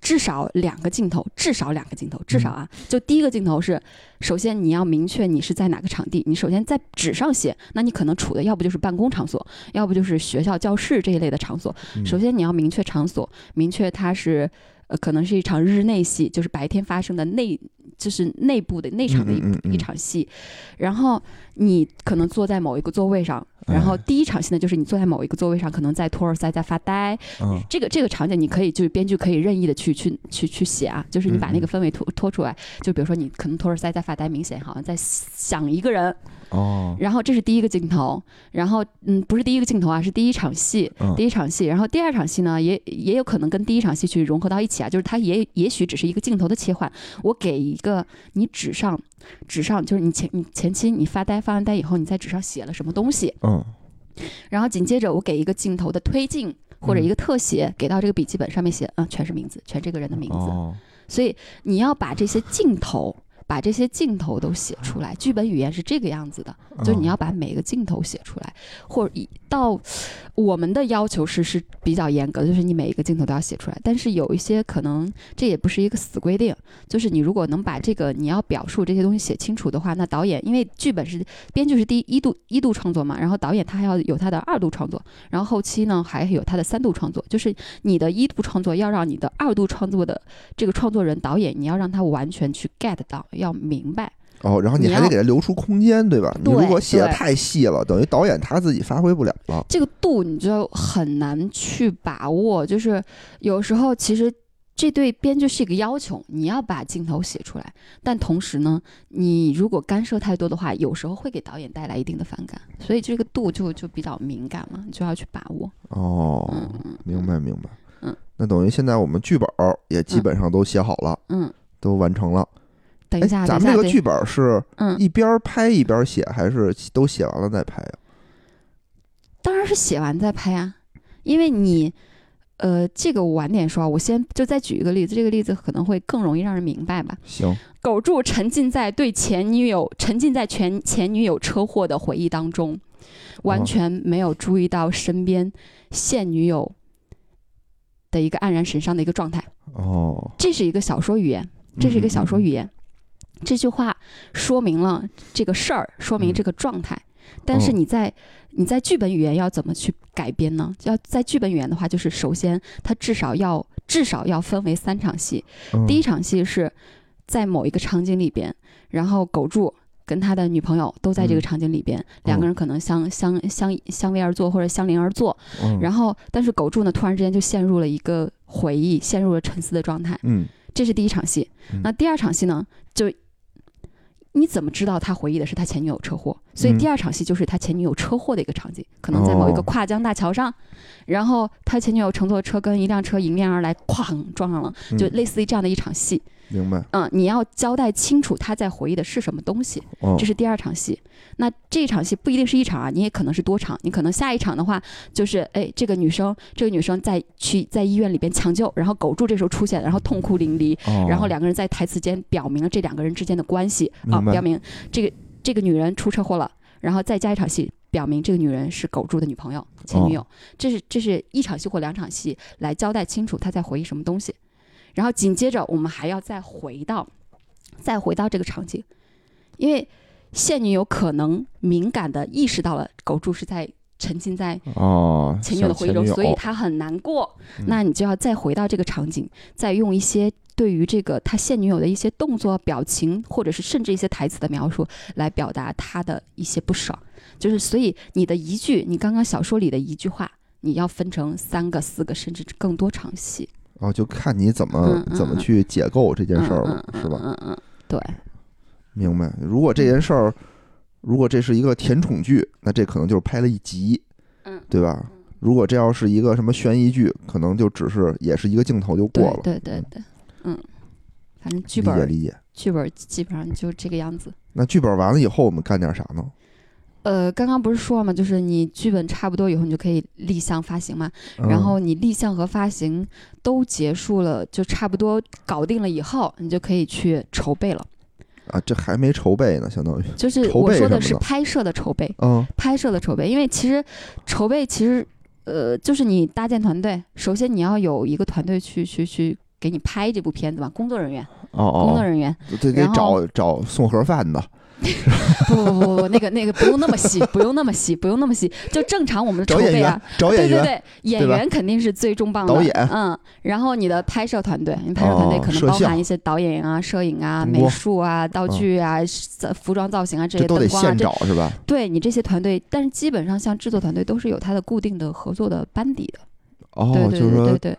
至少两个镜头，至少两个镜头，至少啊，就第一个镜头是，首先你要明确你是在哪个场地，你首先在纸上写，那你可能处的要不就是办公场所，要不就是学校教室这一类的场所。首先你要明确场所，明确它是，呃，可能是一场日内戏，就是白天发生的内。就是内部的内场的一一场戏，然后你可能坐在某一个座位上，然后第一场戏呢，就是你坐在某一个座位上，可能在托尔塞在发呆。嗯。这个这个场景你可以就是编剧可以任意的去去去去写啊，就是你把那个氛围拖拖出来，就比如说你可能托尔塞在发呆，明显好像在想一个人。哦，然后这是第一个镜头，然后嗯，不是第一个镜头啊，是第一场戏，第一场戏，然后第二场戏呢，也也有可能跟第一场戏去融合到一起啊，就是它也也许只是一个镜头的切换，我给一个你纸上，纸上就是你前你前期你发呆发完呆以后，你在纸上写了什么东西，嗯，然后紧接着我给一个镜头的推进或者一个特写，给到这个笔记本上面写，嗯，全是名字，全这个人的名字，所以你要把这些镜头。把这些镜头都写出来，剧本语言是这个样子的，就是你要把每个镜头写出来，或者到我们的要求是是比较严格的，就是你每一个镜头都要写出来。但是有一些可能这也不是一个死规定，就是你如果能把这个你要表述这些东西写清楚的话，那导演因为剧本是编剧是第一度一度创作嘛，然后导演他还要有他的二度创作，然后后期呢还有他的三度创作，就是你的一度创作要让你的二度创作的这个创作人导演你要让他完全去 get 到。要明白哦，然后你还得给他留出空间，对吧？你如果写的太细了，等于导演他自己发挥不了了。这个度你就很难去把握，就是有时候其实这对编剧是一个要求，你要把镜头写出来，但同时呢，你如果干涉太多的话，有时候会给导演带来一定的反感，所以这个度就就比较敏感嘛，你就要去把握。哦，明白明白。嗯，那等于现在我们剧本也基本上都写好了，嗯，都完成了。等一下，咱们这个剧本是一边拍一边写，还是都写完了再拍呀？当然是写完再拍啊，因为你，呃，这个我晚点说，我先就再举一个例子，这个例子可能会更容易让人明白吧。行。狗柱沉浸在对前女友沉浸在前前女友车祸的回忆当中，完全没有注意到身边现女友的一个黯然神伤的一个状态。哦，这是一个小说语言，这是一个小说语言。这句话说明了这个事儿，说明这个状态。但是你在你在剧本语言要怎么去改编呢？要在剧本语言的话，就是首先它至少要至少要分为三场戏。第一场戏是在某一个场景里边，然后狗柱跟他的女朋友都在这个嗯场景里边，两个人可能相相相相偎而坐或者相邻而坐，嗯，然后但是狗柱呢突然之间就陷入了一个回忆，陷入了沉思的状态。嗯这是第一场戏嗯。那第二场戏呢，就你怎么知道他回忆的是他前女友车祸？所以嗯第二场戏就是他前女友车祸的一个场景，可能在某一个哦跨江大桥上，然后他前女友乘坐车跟一辆车迎面而来，哐撞上了，就嗯类似于这样的一场戏。明白，嗯，你要交代清楚他在回忆的是什么东西，哦这是第二场戏。那这场戏不一定是一场啊，你也可能是多场。你可能下一场的话，就是哎，这个女生，这个女生在去在医院里边抢救，然后狗柱这时候出现，然后痛哭淋漓，哦然后两个人在台词间表明了这两个人之间的关系啊，表明这个这个女人出车祸了，然后再加一场戏，表明这个女人是狗柱的女朋友、前女友。哦这是这是一场戏或两场戏来交代清楚他在回忆什么东西，然后紧接着我们还要再回到再回到这个场景，因为现女友可能敏感的意识到了狗柱是在沉浸在哦，前女友的回忆中，所以他很难过。嗯那你就要再回到这个场景，再用一些对于这个他现女友的一些动作、表情，或者是甚至一些台词的描述，来表达他的一些不爽。就是所以你的一句，你刚刚小说里的一句话，你要分成三个、四个，甚至更多场戏。哦，就看你怎么怎么嗯去解构这件事儿嗯了，是吧？嗯嗯嗯，对，明白。如果这件事儿，如果这是一个甜宠剧，那这可能就是拍了一集，嗯，对吧？如果这要是一个什么悬疑剧，可能就只是也是一个镜头就过了。对对对对，嗯，反正剧理解本理解。剧本基本上就这个样子。那剧本完了以后，我们干点啥呢？呃，刚刚不是说了吗？就是你剧本差不多以后，你就可以立项发行嘛。然嗯后你立项和发行都结束了，就差不多搞定了以后，你就可以去筹备了。啊，这还没筹备呢，相当于，就是我说的是拍摄的筹备，嗯拍摄的筹备。因为其实筹备其实呃，就是你搭建团队，首先你要有一个团队去去去给你拍这部片子嘛，工作人员，哦哦，工作人员。这得找找送盒饭的，不不不不不，那个那个不用那么细，不用那么细，不用那么细，就正常我们的筹备啊。，找演员，对对对，演员肯定是最重磅的，导演。嗯，然后你的拍摄团队，你拍摄团队可能包含一些导演啊、摄影啊、美术啊、道具啊、服装造型啊这些灯光啊，现这找是吧？对你这些团队，但是基本上像制作团队都是有它的固定的合作的班底的，哦，就是说对对。对，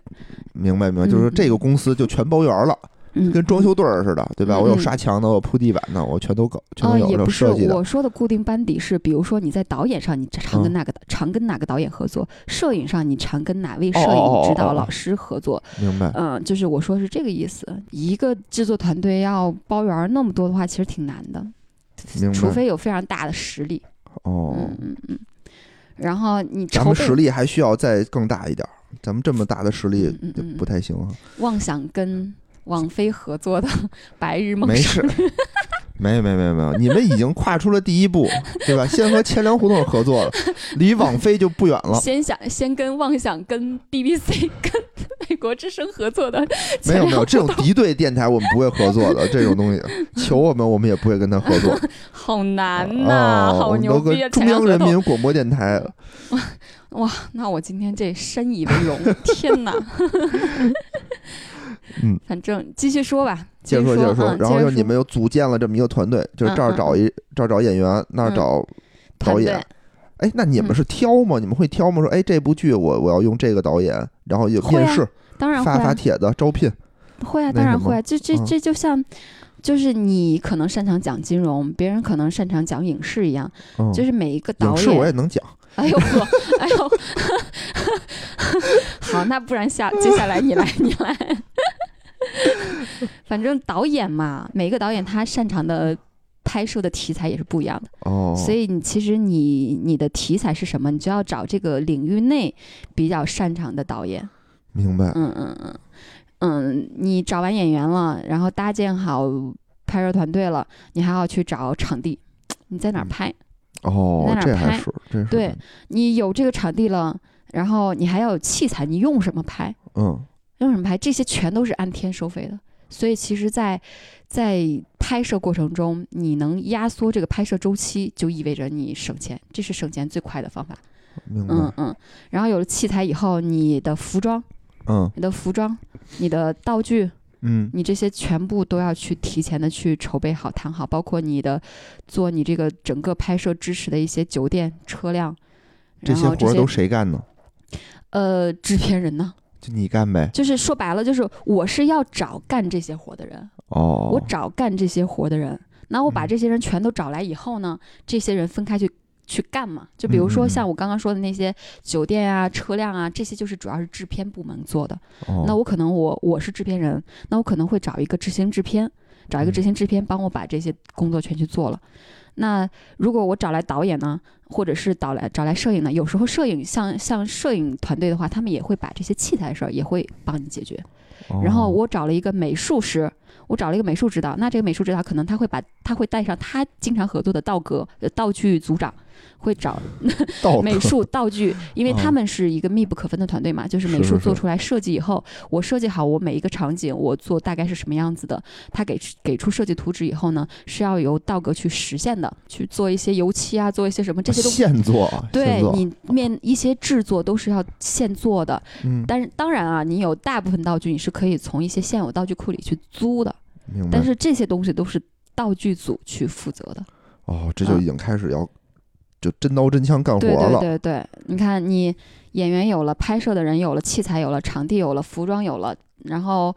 明白明白，就是说嗯这个公司就全包圆了，嗯，跟装修队儿似的，对吧？我有刷墙的，我有铺地板的，我全都搞，全哦，都有有也不是设计的。我说的固定班底是，比如说你在导演上，你常跟嗯哪个、常跟哪个导演合作；摄影上，你常跟哪位摄影指导老师合作。明白，嗯，就是我说是这个意思。一个制作团队要包圆儿那么多的话，其实挺难的，除非有非常大的实力。哦，嗯嗯嗯。然后你咱们实力还需要再更大一点儿，咱们这么大的实力不太行啊。妄想跟网飞合作的《白日梦没事，没有没有没有没有，你们已经跨出了第一步，对吧？先和钱粮胡同合作了，离网飞就不远了。先想先跟妄想跟 BBC 跟美国之声合作的没有没有，这种敌对电台我们不会合作的，这种东西求我们，我们也不会跟他合作。好难呐、好牛逼中央人民广播电台。哇，那我今天这深以为荣，天哪！嗯，反正继续说吧，接着说，接着说，嗯、然后接着就你们又组建了这么一个团队，就是这儿找一这儿找演员，那儿嗯找导演队。哎，那你们嗯是挑吗？你们会挑吗？说，哎，这部剧我我要用这个导演，然后有会啊面试，当然发发帖子招聘。会啊，当然会啊。这这嗯这就像，就是你可能擅长讲金融，别人可能擅长讲影视一样，嗯，就是每一个导影视我也，能讲。哎呦呵，哎呦，好，那不然下接下来你来，你来。反正导演嘛，每个导演他擅长的拍摄的题材也是不一样的。哦，所以你其实你你的题材是什么，你就要找这个领域内比较擅长的导演。明白。嗯嗯嗯嗯，你找完演员了，然后搭建好拍摄团队了，你还要去找场地，你在哪儿嗯拍？哦这还是这是对，你有这个场地了，然后你还要有器材，你用什么拍？嗯用什么拍？这些全都是按天收费的。所以其实在，在拍摄过程中，你能压缩这个拍摄周期，就意味着你省钱，这是省钱最快的方法。嗯嗯。然后有了器材以后，你的服装、嗯你的服装、你的道具，嗯你这些全部都要去提前的去筹备好、谈好，包括你的做你这个整个拍摄支持的一些酒店、车辆，这然后这些些活儿都谁干呢？呃制片人呢，就你干呗。就是说白了，就是我是要找干这些活的人，哦，我找干这些活的人，那我把嗯这些人全都找来以后呢，这些人分开去。去干嘛？就比如说像我刚刚说的那些酒店啊、车辆啊，这些就是主要是制片部门做的。哦那我可能我我是制片人，那我可能会找一个执行制片，找一个嗯执行制片帮我把这些工作全去做了。那如果我找来导演呢，或者是导来找来摄影呢，有时候摄影像像摄影团队的话，他们也会把这些器材的事儿也会帮你解决。然后哦我找了一个美术师，我找了一个美术指导，那这个美术指导可能他会把他会带上他经常合作的道哥呃道具组长，会找 道美术道具，因为哦他们是一个密不可分的团队嘛，就是美术做出来设计以后，我设计好我每一个场景，我做大概是什么样子的，他给给出设计图纸以后呢，是要由道格去实现的，去做一些油漆啊，做一些什么这些东西。现做，对你面一些制作都是要现做的，嗯，但是当然啊，你有大部分道具你是可以从一些现有道具库里去租的，但是这些东西都是道具组去负责的。哦，这就已经开始要就真刀真枪干活对对。对对，你看你演员有了，拍摄的人有了，器材有了，场地有了，服装有了，然后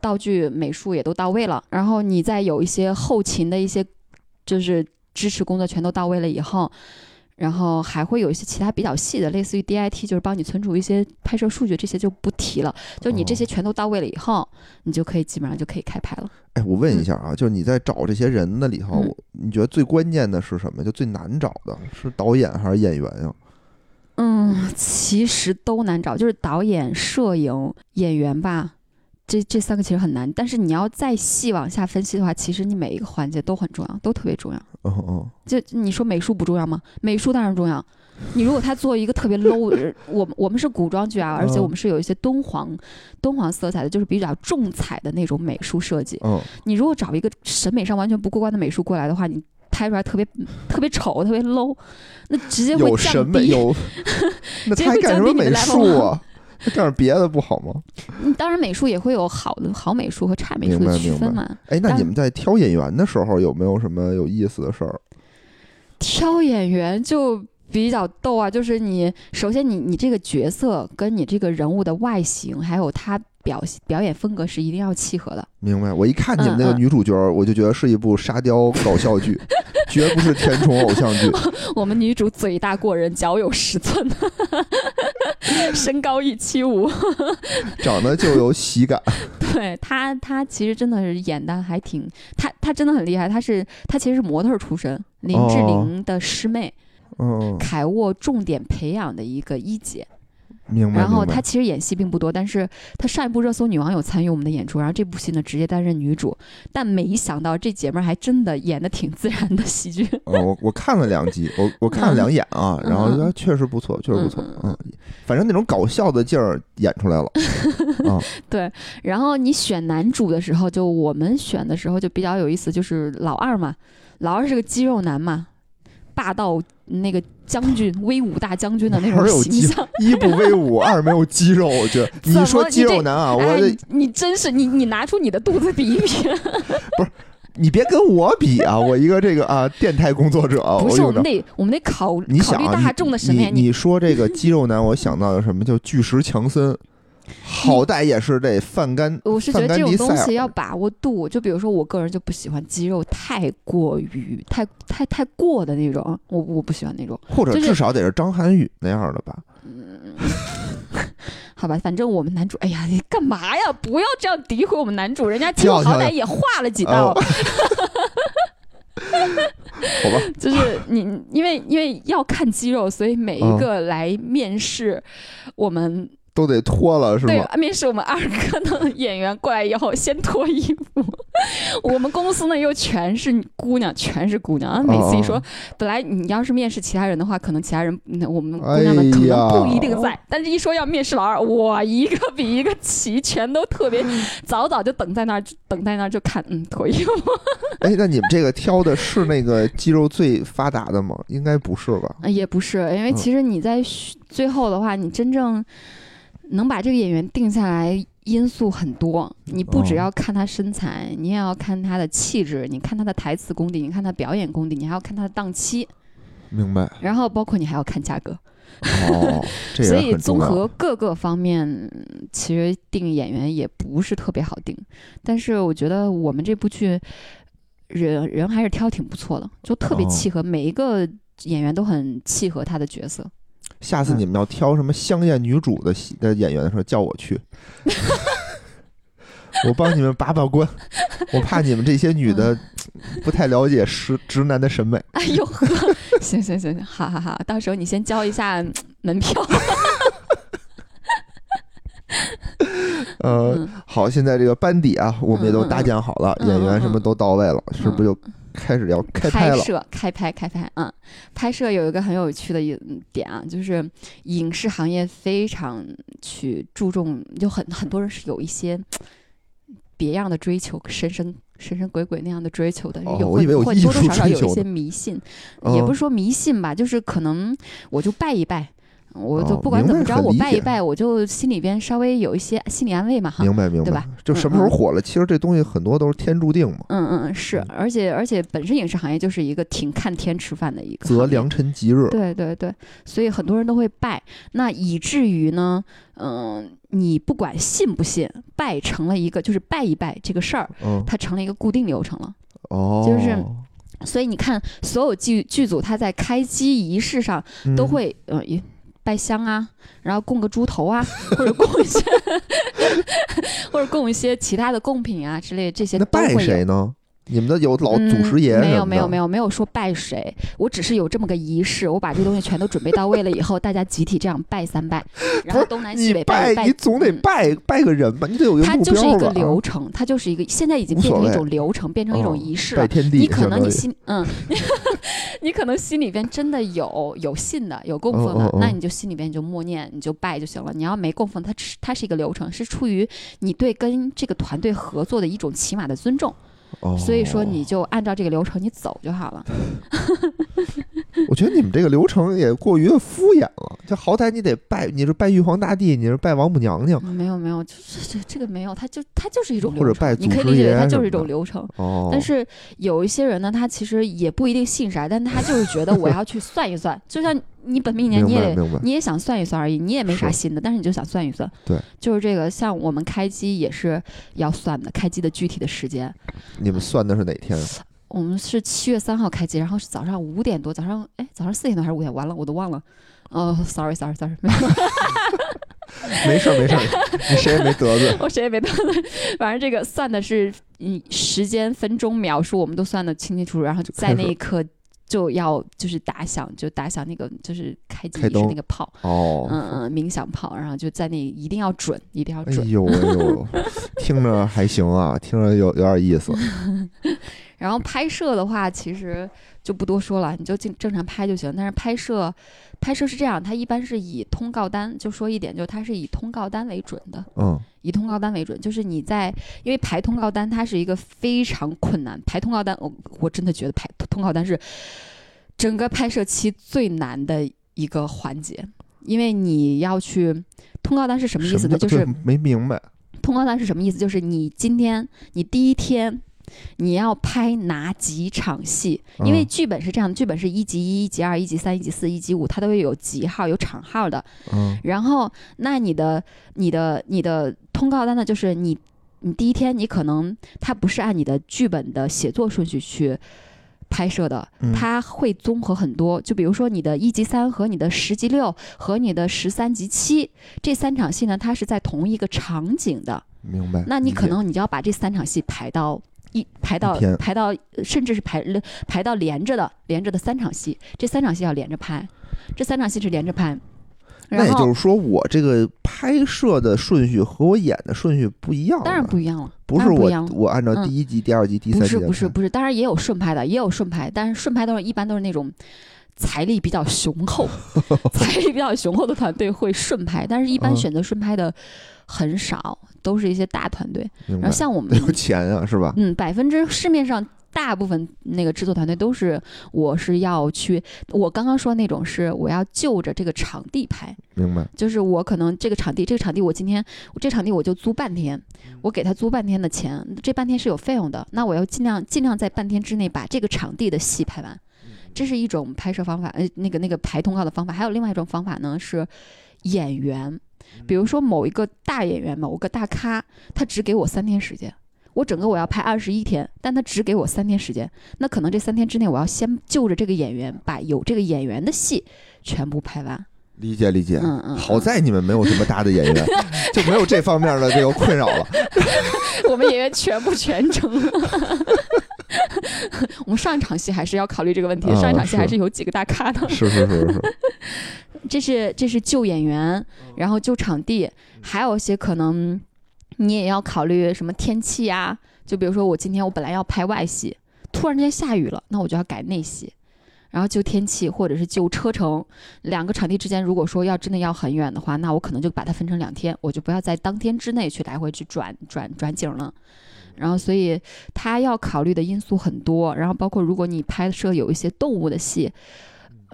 道具、美术也都到位了，然后你再有一些后勤的一些就是支持工作全都到位了以后。然后还会有一些其他比较细的，类似于 DIT，就是帮你存储一些拍摄数据，这些就不提了。就你这些哦全都到位了以后，你就可以基本上就可以开拍了。哎，我问一下啊，就是你在找这些人的里头，你觉得最关键的是什么？就最难找的是导演还是演员呀？嗯，其实都难找，就是导演、摄影、演员吧，这这三个其实很难。但是你要再细往下分析的话，其实你每一个环节都很重要，都特别重要。就你说美术不重要吗？美术当然重要。你如果他做一个特别 low，呃我们我们是古装剧啊，而且嗯我们是有一些敦煌敦煌色彩的，就是比较重彩的那种美术设计。嗯，你如果找一个审美上完全不过关的美术过来的话，你拍出来特别特别丑、特别 low，那直接会有审降低。美有，那他还直接会干什么美降低你的术啊？他干点别的不好吗？嗯，当然美术也会有好的好美术和差美术的区分嘛。哎，那你们在挑演员的时候有没有什么有意思的事儿？挑演员就比较逗啊，就是你首先你你这个角色跟你这个人物的外形，还有他表表演风格是一定要契合的。明白？我一看你们那个女主角，我就觉得是一部沙雕搞笑剧，绝不是甜宠偶像剧。我们女主嘴大过人，脚有十寸，身高一七五，长得就有喜感。对他，他其实真的是演的还挺，他他真的很厉害，他是他其实是模特出身，林志哦玲的师妹，嗯，凯沃重点培养的一个一姐。明白。然后明白。她其实演戏并不多，但是她上一部热搜女王有参与我们的演出，然后这部戏呢直接担任女主，但没想到这姐们儿还真的演的挺自然的喜剧。哦，我我看了两集，我我看了两眼啊，嗯。然后确实不错，确实不错嗯，嗯，反正那种搞笑的劲儿演出来了，啊，对，然后你选男主的时候，就我们选的时候就比较有意思，就是老二嘛，老二是个肌肉男嘛，霸道那个将军、威武大将军的那种形象。一不威武，二没有肌肉，我觉得你说肌肉男啊，我哎，你你真是你你拿出你的肚子比一比，不是你别跟我比啊，我一个这个啊电台工作者，不是我们。得我们得考考虑你想啊，大众的审美，你你说这个肌肉男，我想到的什么？叫巨石强森，好歹也是这范甘，我是觉得这种东西要把握度，就比如说我个人就不喜欢肌肉太过于太太太过的那种，我我不喜欢那种。或者至少得是张涵予那样的吧？嗯。好吧，反正我们男主，哎呀，你干嘛呀？不要这样诋毁我们男主，人家肌肉跳跳好歹也画了几道。哦，好吧，就是你因为因为要看肌肉，所以每嗯一个来面试我们都得脱了是吗对？面试我们二科的演员过来以后，先脱衣服。我们公司呢又全是姑娘，全是姑娘。啊每次一说哦，本来你要是面试其他人的话，可能其他人那我们姑哎娘们可呀能不一定在，但是一说要面试老二，哇，一个比一个齐，全都特别 早早就等在那儿，等在那儿就看，嗯，脱衣服。哎，那你们这个挑的是那个肌肉最发达的吗？应该不是吧？呃也不是，因为嗯其实你在选最后的话，你真正能把这个演员定下来，因素很多，你不只哦要看他身材，你也要看他的气质，你看他的台词功底，你看他表演功底，你还要看他的档期，明白。然后包括你还要看价格。哦，所。以综合各个方面，其实定演员也不是特别好定。但是我觉得我们这部剧人人还是挑挺不错的，就特别哦契合，每一个演员都很契合他的角色。下次你们要挑什么香艳女主的戏的演员的时候，叫我去，我帮你们把把关。我怕你们这些女的不太了解直直男的审美。哎呦 呵，行行行行，好好好，到时候你先交一下嗯门票。呃，嗯。好，现在这个班底啊，我们也都搭建好了，演员什么都到位了，是不是就开始要开拍了？摄、开拍、开拍，嗯，拍摄有一个很有趣的一点啊，就是影视行业非常去注重，就很很多人是有一些别样的追求，神神神神鬼鬼那样的追求的，有会会多多少少有一些迷信，嗯也不是说迷信吧，就是可能我就拜一拜。我就哦不管怎么着，我拜一拜，我就心里边稍微有一些心理安慰嘛，哈。明白明白对吧，就什么时候火了？其实这东西很多都是天注定嘛，嗯嗯嗯，是，而且而且本身影视行业就是一个挺看天吃饭的一个择良辰吉日。对对对，所以很多人都会拜，那以至于呢，嗯、你不管信不信，拜成了一个就是拜一拜这个事儿，嗯，它成了一个固定流程了。哦，就是所以你看，所有剧剧组它在开机仪式上都嗯会，呃，一拜香啊，然后供个猪头啊，或者供一些，或者供一些其他的贡品啊之类，这些那拜。谁呢？你们的有老祖师爷嗯、没有没有有没有没有说拜谁，我只是有这么个仪式，我把这东西全都准备到位了以后，大家集体这样拜三拜，然后东南西北拜一拜，你总得嗯拜拜个人吧，你得有一个它就是一个？流程，它就是一个现在已经变成一种流程，变成一哦种仪式了。拜天地，你可能你心嗯，你可能心里边真的有有信的，有供奉的，那你就心里边你就默念，你就拜就行了。你要没供奉，它只它是一个流程，是出于你对跟这个团队合作的一种起码的尊重。哦所以说你就按照这个流程你走就好了。我觉得你们这个流程也过于的敷衍了。就好歹你得拜，你是拜玉皇大帝，你是拜王母娘娘，嗯没有没有，这这这个没有，它就它就是一种或者流程，拜祖师你可以理解为它就是一种流程。哦，但是有一些人呢，他其实也不一定信啥，但他就是觉得我要去算一算，就像你本命年你也你也想算一算而已，你也没啥新的，但是你就想算一算。对，就是这个，像我们开机也是要算的，开机的具体的时间。你们算的是哪天？我们是七月三号开机，然后是早上五点多，早上哎早上四点多还是五点？完了，我都忘了。哦，sorry sorry sorry，没有，没事儿没事儿，你谁也没得罪。我谁也没得罪。反正这个算的是嗯时间、分钟、秒数，我们都算的清清楚楚，然后在那一刻就要就是打响，就打响那个就是开机仪式那个炮，哦，嗯嗯，冥想炮，然后就在那一定要准，一定要哎准。呦哎呦，听着还行啊，听着有有点意思。然后拍摄的话，其实就不多说了，你就正正常拍就行。但是拍摄，拍摄是这样，它一般是以通告单，就说一点，就它是以通告单为准的，嗯，以通告单为准。就是你在，因为排通告单它是一个非常困难，排通告单，我我真的觉得排通告单是整个拍摄期最难的一个环节，因为你要去通告单是什么意思呢？就是没明白。通告单是什么意思？就是你今天你第一天你要拍哪几场戏？因为嗯剧本是这样的，剧本是一集一、一集二、一集三、一集四、一集五，它都会有集号、有场号的。嗯然后，那你的、你的、你的通告单呢，就是你你第一天你可能它不是按你的剧本的写作顺序去。拍摄的嗯，它会综合很多，就比如说你的一集三和你的十集六和你的十三集七这三场戏呢，它是在同一个场景的，明白。那你可能你就要把这三场戏排到一排到一排到，呃甚至是排排到连着的连着的三场戏，这三场戏要连着拍，这三场戏是连着拍。那也就是说，我这个拍摄的顺序和我演的顺序不一样。当然不一样了，不是我我按照嗯第一集、第二集、第三集不是不是不是，当然也有顺拍的，也有顺拍，但是顺拍都是一般都是那种财力比较雄厚、财力比较雄厚的团队会顺拍，但是一般嗯选择顺拍的很少，都是一些大团队。然后？像我们有钱啊，是吧？嗯，百分之市面上大部分那个制作团队都是，我是要去，我刚刚说那种是我要就着这个场地拍，明白？就是我可能这个场地，这个场地我今天这场地我就租半天，我给他租半天的钱，这半天是有费用的，那我要尽量尽量在半天之内把这个场地的戏拍完，这是一种拍摄方法，呃，那个那个排通告的方法，还有另外一种方法呢是演员，比如说某一个大演员，某个大咖，他只给我三天时间。我整个我要拍二十一天，但他只给我三天时间，那可能这三天之内，我要先就着这个演员，把有这个演员的戏全部拍完。理解理解，嗯嗯。好在你们没有什么大的演员，就没有这方面的这个困扰了。我们演员全部全程。我们上一场戏还是要考虑这个问题，上一场戏还是有几个大咖的。是是是是。这是这是救演员，然后救场地，还有一些可能。你也要考虑什么天气呀？就比如说我今天我本来要拍外戏，突然之间下雨了，那我就要改内戏，然后就天气或者是就车程，两个场地之间如果说要真的要很远的话，那我可能就把它分成两天，我就不要在当天之内去来回去转转转景了。然后所以他要考虑的因素很多，然后包括如果你拍摄有一些动物的戏。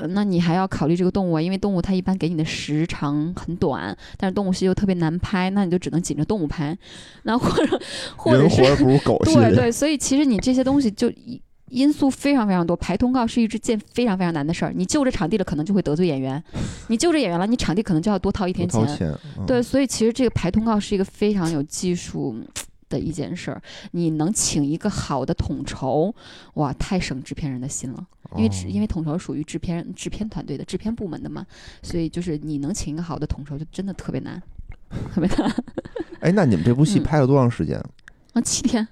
那你还要考虑这个动物，因为动物它一般给你的时长很短，但是动物戏又特别难拍，那你就只能紧着动物拍。那或者 或者是不如狗。对对，所以其实你这些东西就因素非常非常多，排通告是一件非常非常难的事儿。你就着场地了，可能就会得罪演员；你就着演员了，你场地可能就要多掏一天钱。对，所以其实这个排通告是一个非常有技术。的一件事儿，你能请一个好的统筹，哇，太省制片人的心了。因为因为统筹属于制片制片团队的制片部门的嘛，所以就是你能请一个好的统筹，就真的特别难，特别难。哎，那你们这部戏拍了多长时间？啊，七天。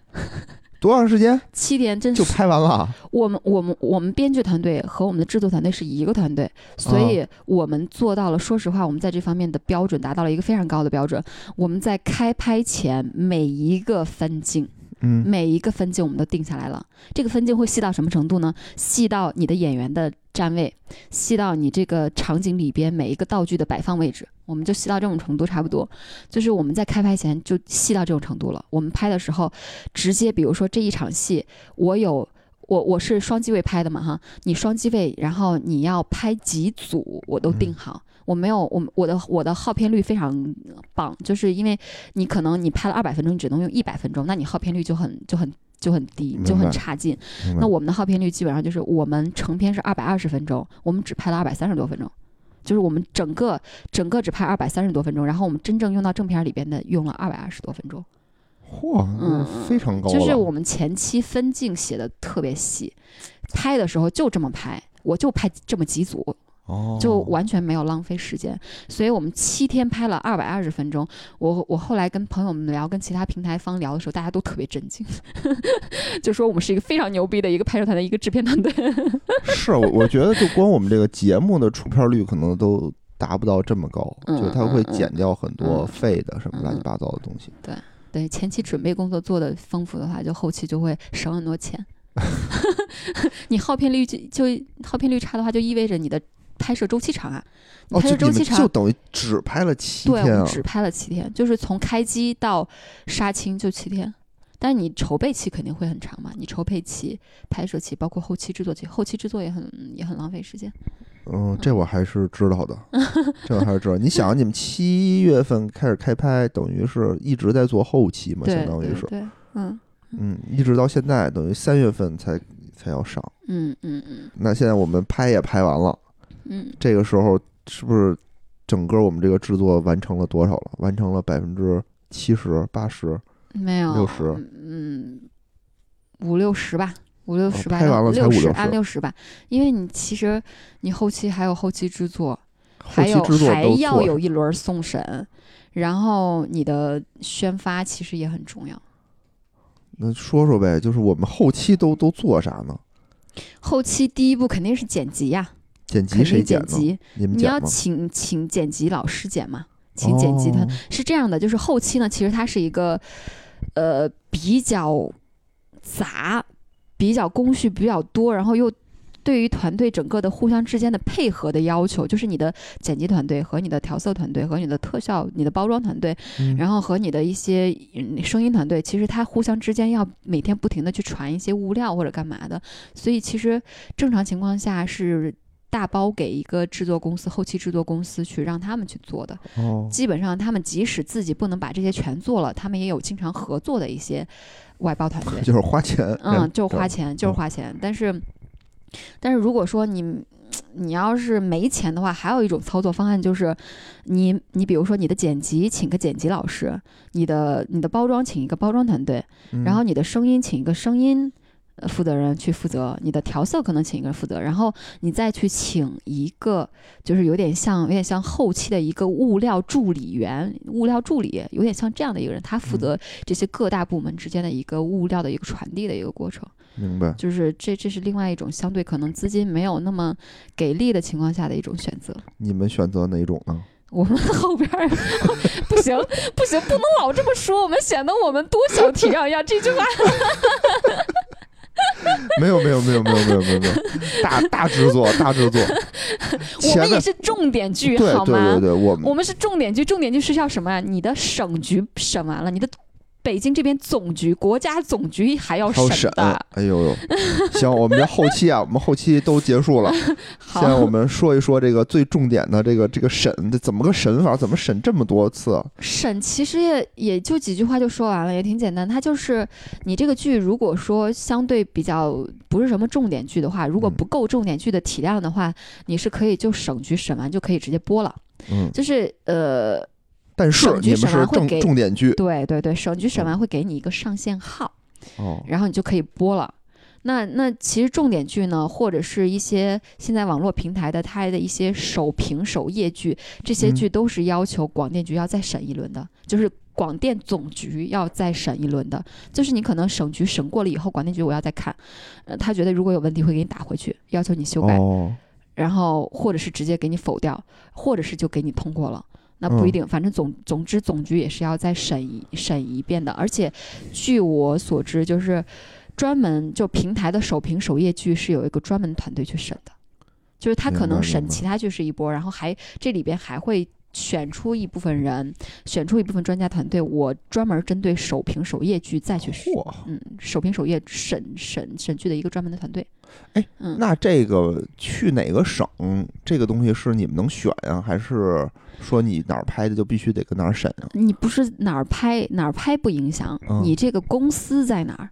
多长时间？七天，真就拍完了。我们我们我们编剧团队和我们的制作团队是一个团队，所以我们做到了。说实话，我们在这方面的标准达到了一个非常高的标准。我们在开拍前每一个分镜。嗯，每一个分镜我们都定下来了。这个分镜会细到什么程度呢？细到你的演员的站位，细到你这个场景里边每一个道具的摆放位置，我们就细到这种程度，差不多。就是我们在开拍前就细到这种程度了。我们拍的时候，直接比如说这一场戏，我有我我是双机位拍的嘛哈，你双机位，然后你要拍几组，我都定好。我没有，我我的我的耗片率非常棒，就是因为你可能你拍了二百分钟，你只能用一百分钟，那你耗片率就很就很就很低，就很差劲。那我们的耗片率基本上就是我们成片是二百二十分钟，我们只拍了二百三十多分钟，就是我们整个整个只拍二百三十多分钟，然后我们真正用到正片里边的用了二百二十多分钟。嚯，嗯，非常高。就是我们前期分镜写的特别细，拍的时候就这么拍，我就拍这么几组。就完全没有浪费时间，所以我们七天拍了二百二十分钟。我我后来跟朋友们聊，跟其他平台方聊的时候，大家都特别震惊，就说我们是一个非常牛逼的一个拍摄团队，一个制片团队。是，我我觉得就光我们这个节目的出片率可能都达不到这么高，就它会减掉很多废的什么乱七八糟的东西。对对，前期准备工作做的丰富的话，就后期就会省很多钱。你耗片率就就耗片率差的话，就意味着你的。拍摄周期长啊！拍摄周期长就等于只拍了七天啊！只拍了七天，就是从开机到杀青就七天。但是你筹备期肯定会很长嘛？你筹备期、拍摄期，包括后期制作期，后期制作也很也很浪费时间。嗯，这我还是知道的，这我还是知道。你想，你们七月份开始开拍，等于是一直在做后期嘛？相当于是，对，嗯嗯，一直到现在，等于三月份才才要上。嗯嗯嗯。那现在我们拍也拍完了。嗯，这个时候是不是整个我们这个制作完成了多少了？完成了百分之七十八十？没有六十？嗯，五六十吧，五六十吧，拍完了才五六十，按六十吧。因为你其实你后期还有后期制作，还有还要有一轮送审，然后你的宣发其实也很重要。那说说呗，就是我们后期都都做啥呢？后期第一步肯定是剪辑呀。剪辑谁剪辑？你要请请剪辑老师剪嘛？请剪辑团是这样的，就是后期呢，其实它是一个呃比较杂、比较工序比较多，然后又对于团队整个的互相之间的配合的要求，就是你的剪辑团队和你的调色团队和你的特效、你的包装团队，嗯然后和你的一些嗯声音团队，其实它互相之间要每天不停的去传一些物料或者干嘛的，所以其实正常情况下是。大包给一个制作公司、后期制作公司去让他们去做的，哦，基本上他们即使自己不能把这些全做了，他们也有经常合作的一些外包团队。就是花钱，嗯，就花钱，就是花钱。但是，但是如果说你你要是没钱的话，还有一种操作方案就是，你你比如说你的剪辑请个剪辑老师，你的你的包装请一个包装团队，嗯然后你的声音请一个声音。呃负责人去负责你的调色，可能请一个人负责，然后你再去请一个，就是有点像有点像后期的一个物料助理员、物料助理，有点像这样的一个人，他负嗯责这些各大部门之间的一个物料的一个传递的一个过程。明白。就是这这是另外一种相对可能资金没有那么给力的情况下的一种选择。你们选择哪种呢？我们后边儿 不行不行，不能老这么说，我们显得我们多小体谅呀。这句话 没有，没有，没有，没有，没有，没有，没有，大大制作，大制作，我们也是重点剧，对对好吗？对对，我们我们是重点剧，重点剧是要什么啊？你的省局审完了，你的北京这边总局、国家总局还要审审的。，哎呦呦，行，我们这后期啊，我们后期都结束了，好现在我们说一说这个最重点的这个这个审，怎么个审法？怎么审这么多次？啊审其实也也就几句话就说完了，也挺简单。它就是你这个剧，如果说相对比较不是什么重点剧的话，如果嗯不够重点剧的体量的话，你是可以就省局审完就可以直接播了。嗯，就是呃，但是你们是重点剧对对对，省局审完会给你一个上线号，哦，然后你就可以播了。那那其实重点剧呢，或者是一些现在网络平台的它的一些首评首页剧，这些嗯剧都是要求广电局要再审一轮的，就是广电总局要再审一轮的。就是你可能省局审过了以后，广电局我要再看，呃，他觉得如果有问题会给你打回去，要求你修改，哦，然后或者是直接给你否掉，或者是就给你通过了。那不一嗯定，反正总总之总局也是要再审一审一遍的。而且据我所知，就是专门就平台的首屏首页剧是有一个专门团队去审的，就是他可能审其他剧是一波，然后还这里边还会。选出一部分人，选出一部分专家团队，我专门针对首屏首页剧再去审，嗯，首屏首页审审审剧的一个专门的团队。哎，嗯，那这个去哪个省，这个东西是你们能选呀、还是说你哪儿拍的就必须得跟哪儿审啊？你不是哪儿拍哪儿拍不影响，嗯你这个公司在哪儿？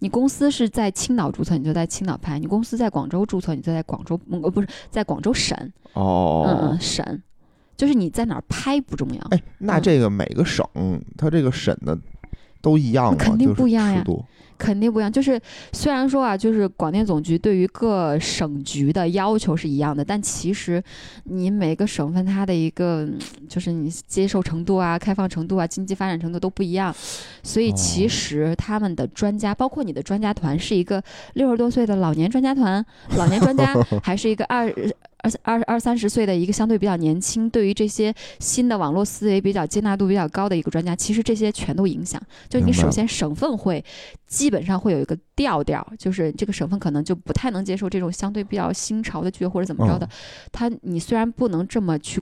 你公司是在青岛注册，你就在青岛拍；你公司在广州注册，你就在广州，嗯呃，不是在广州审，哦，嗯嗯，审，就是你在哪儿拍不重要。哎，那嗯这个每个省它这个审的都一样吗？肯定就是不一样呀尺度肯定不一样。就是虽然说啊，就是广电总局对于各省局的要求是一样的，但其实你每个省份它的一个嗯就是你接受程度啊、开放程度啊、经济发展程度都不一样，所以哦其实他们的专家，包括你的专家团，是一个六十多岁的老年专家团、老年专家，还是一个二。二二二三十岁的一个相对比较年轻，对于这些新的网络思维比较接纳度比较高的一个专家，其实这些全都影响。就你首先省份会基本上会有一个调调，就是这个省份可能就不太能接受这种相对比较新潮的剧或者怎么着的嗯。他你虽然不能这么去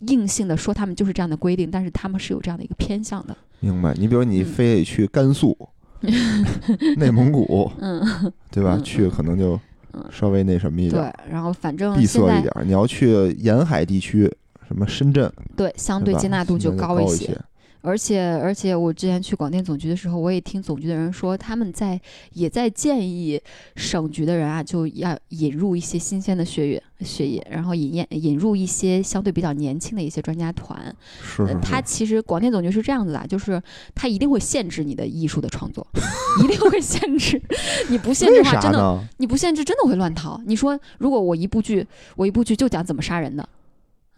硬性的说他们就是这样的规定，但是他们是有这样的一个偏向的。明白？你比如你嗯非得去甘肃、内蒙古，嗯，对吧？嗯去可能就嗯稍微那什么一点对，，然后反正闭塞一点儿。你要去沿海地区，什么深圳，对相对接纳度就高一些。而且而且，我之前去广电总局的时候，我也听总局的人说，他们在也在建议省局的人啊，就要引入一些新鲜的血液血液，然后引引引入一些相对比较年轻的一些专家团。呃是他其实广电总局是这样子的啊，就是他一定会限制你的艺术的创作，一定会限制。你不限制为的话，真的？你不限制，真的会乱套。你说，如果我一部剧，我一部剧就讲怎么杀人的，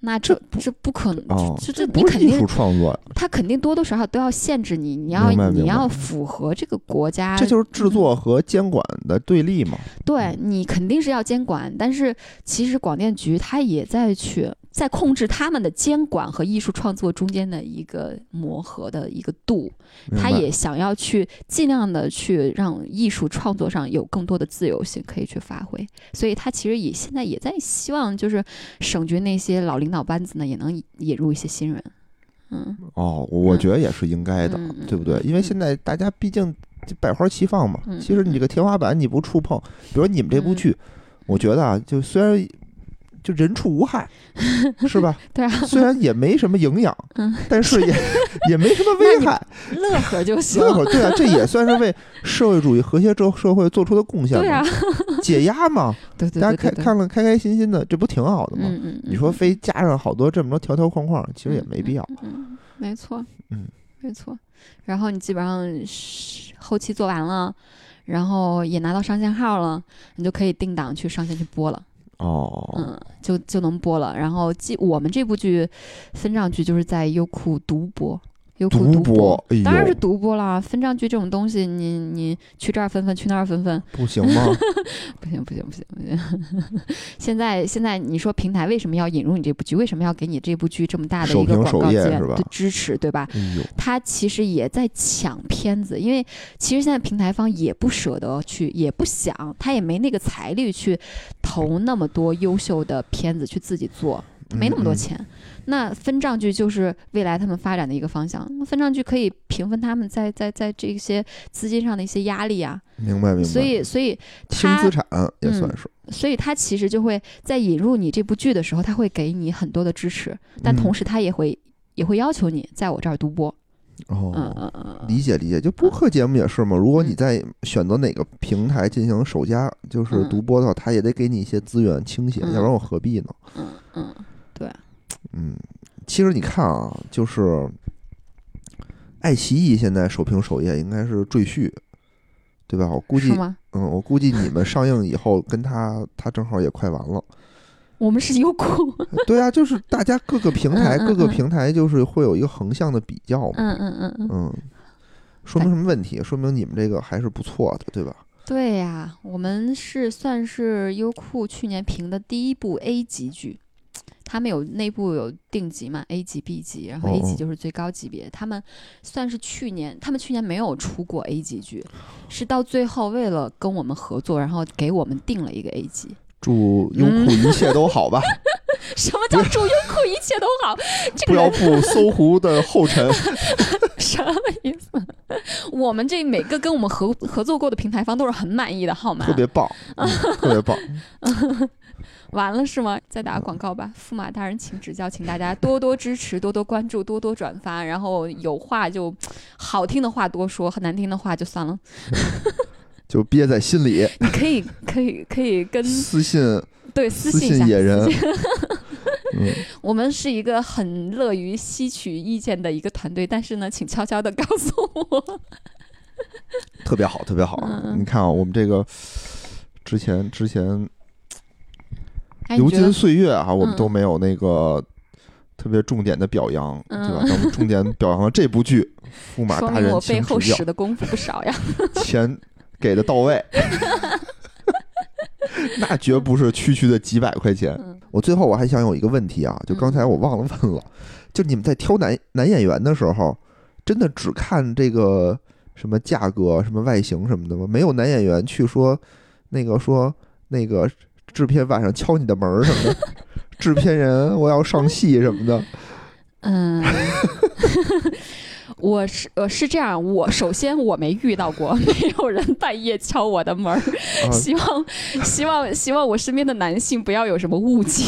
那这这不可能，哦，这这你肯定术创作呀，他肯定多多少少都要限制你，你要你要符合这个国家，这就是制作和监管的对立嘛。对你肯定是要监管，但是其实广电局它也在去在控制他们的监管和艺术创作中间的一个磨合的一个度，他也想要去尽量的去让艺术创作上有更多的自由性可以去发挥，所以他其实也现在也在希望就是省局那些老领导班子呢也能引引入一些新人，嗯，哦，我嗯觉得也是应该的，对不对？因为现在大家毕竟百花齐放嘛，嗯其实你这个天花板你不触碰，比如你们这部剧，我觉得啊，就虽然就人畜无害，是吧？对啊，虽然也没什么营养，嗯但是也 也没什么危害。乐呵就行，乐呵，对啊，这也算是为社会主义和谐社社会做出的贡献对啊嘛，，解压嘛，对对大家对对对，看看了开开心心的，这不挺好的吗？嗯嗯，你说嗯非加上好多这么多条条框框，其实也没必要。嗯，没错，嗯，没错。然后你基本上是后期做完了，然后也拿到上线号了，你就可以定档去上线去播了，哦，嗯，就就能播了。然后记我们这部剧分账剧就是在优酷独播。优酷独播当然是独播啦。分账剧这种东西，你你去这儿分分，去那儿分分，不行吗？不行不行不行不行！现在现在你说平台为什么要引入你这部剧？为什么要给你这部剧这么大的一个广告资源的支持，对吧？他其实也在抢片子，因为其实现在平台方也不舍得去，也不想，他也没那个财力去投那么多优秀的片子去自己做，没那么多嗯嗯钱。那分账剧就是未来他们发展的一个方向。那分账剧可以平分他们在在在这些资金上的一些压力啊，明白明白。所以所以他轻资产也算嗯是，所以他其实就会在引入你这部剧的时候，他会给你很多的支持，但嗯同时他也会、也会要求你在我这儿独播。嗯哦。理解理解，就播客节目也是嘛。如果你嗯在选择哪个平台进行首家就是嗯独播的话，他也得给你一些资源倾斜，嗯要不然我何必呢？嗯嗯，对，嗯，其实你看啊，就是爱奇艺现在首屏首页应该是赘婿，对吧？我估计？嗯，我估计你们上映以后跟他他正好也快完了。我们是优酷。对啊，就是大家各个平台各个平台就是会有一个横向的比较嘛。嗯嗯嗯嗯，嗯，说明什么问题？说明你们这个还是不错的，对吧？对呀，我们是算是优酷去年评的第一部 A 级剧。他们有内部有定级嘛，A 级、B 级，然后哦 A 哦级就是最高级别。他们算是去年，他们去年没有出过 A 级剧，是到最后为了跟我们合作，然后给我们定了一个 A 级。祝优酷一切都好吧，什么叫祝优酷一切都好？这不要步搜狐的后尘。什么意思？我们这每个跟我们合合作过的平台方都是很满意的，好吗？特别棒，嗯特别棒。完了是吗？再打个广告吧，驸马大人请指教，请大家多多支持，多多关注，多多转发，然后有话就好听的话多说，难听的话就算了。就憋在心里，你可以可以可以跟私信对私私信野人私信。嗯，我们是一个很乐于吸取意见的一个团队，但是呢，请悄悄的告诉我。特别好，特别好。你看啊，我们这个之前之前哎，流金岁月啊，我们嗯都没有那个特别重点的表扬，对吧？嗯咱们重点表扬了这部剧，驸马大人请我背后使，的功夫不少呀。钱给的到位。那绝不是区区的几百块钱。嗯我最后我还想有一个问题啊，就刚才我忘了问了，就你们在挑男男演员的时候，真的只看这个什么价格、什么外形什么的吗？没有男演员去说那个说那个制片晚上敲你的门儿什么的，制片人我要上戏什么的。嗯，我是呃是这样，我首先我没遇到过，没有人半夜敲我的门儿，啊，希望希望希望我身边的男性不要有什么误解。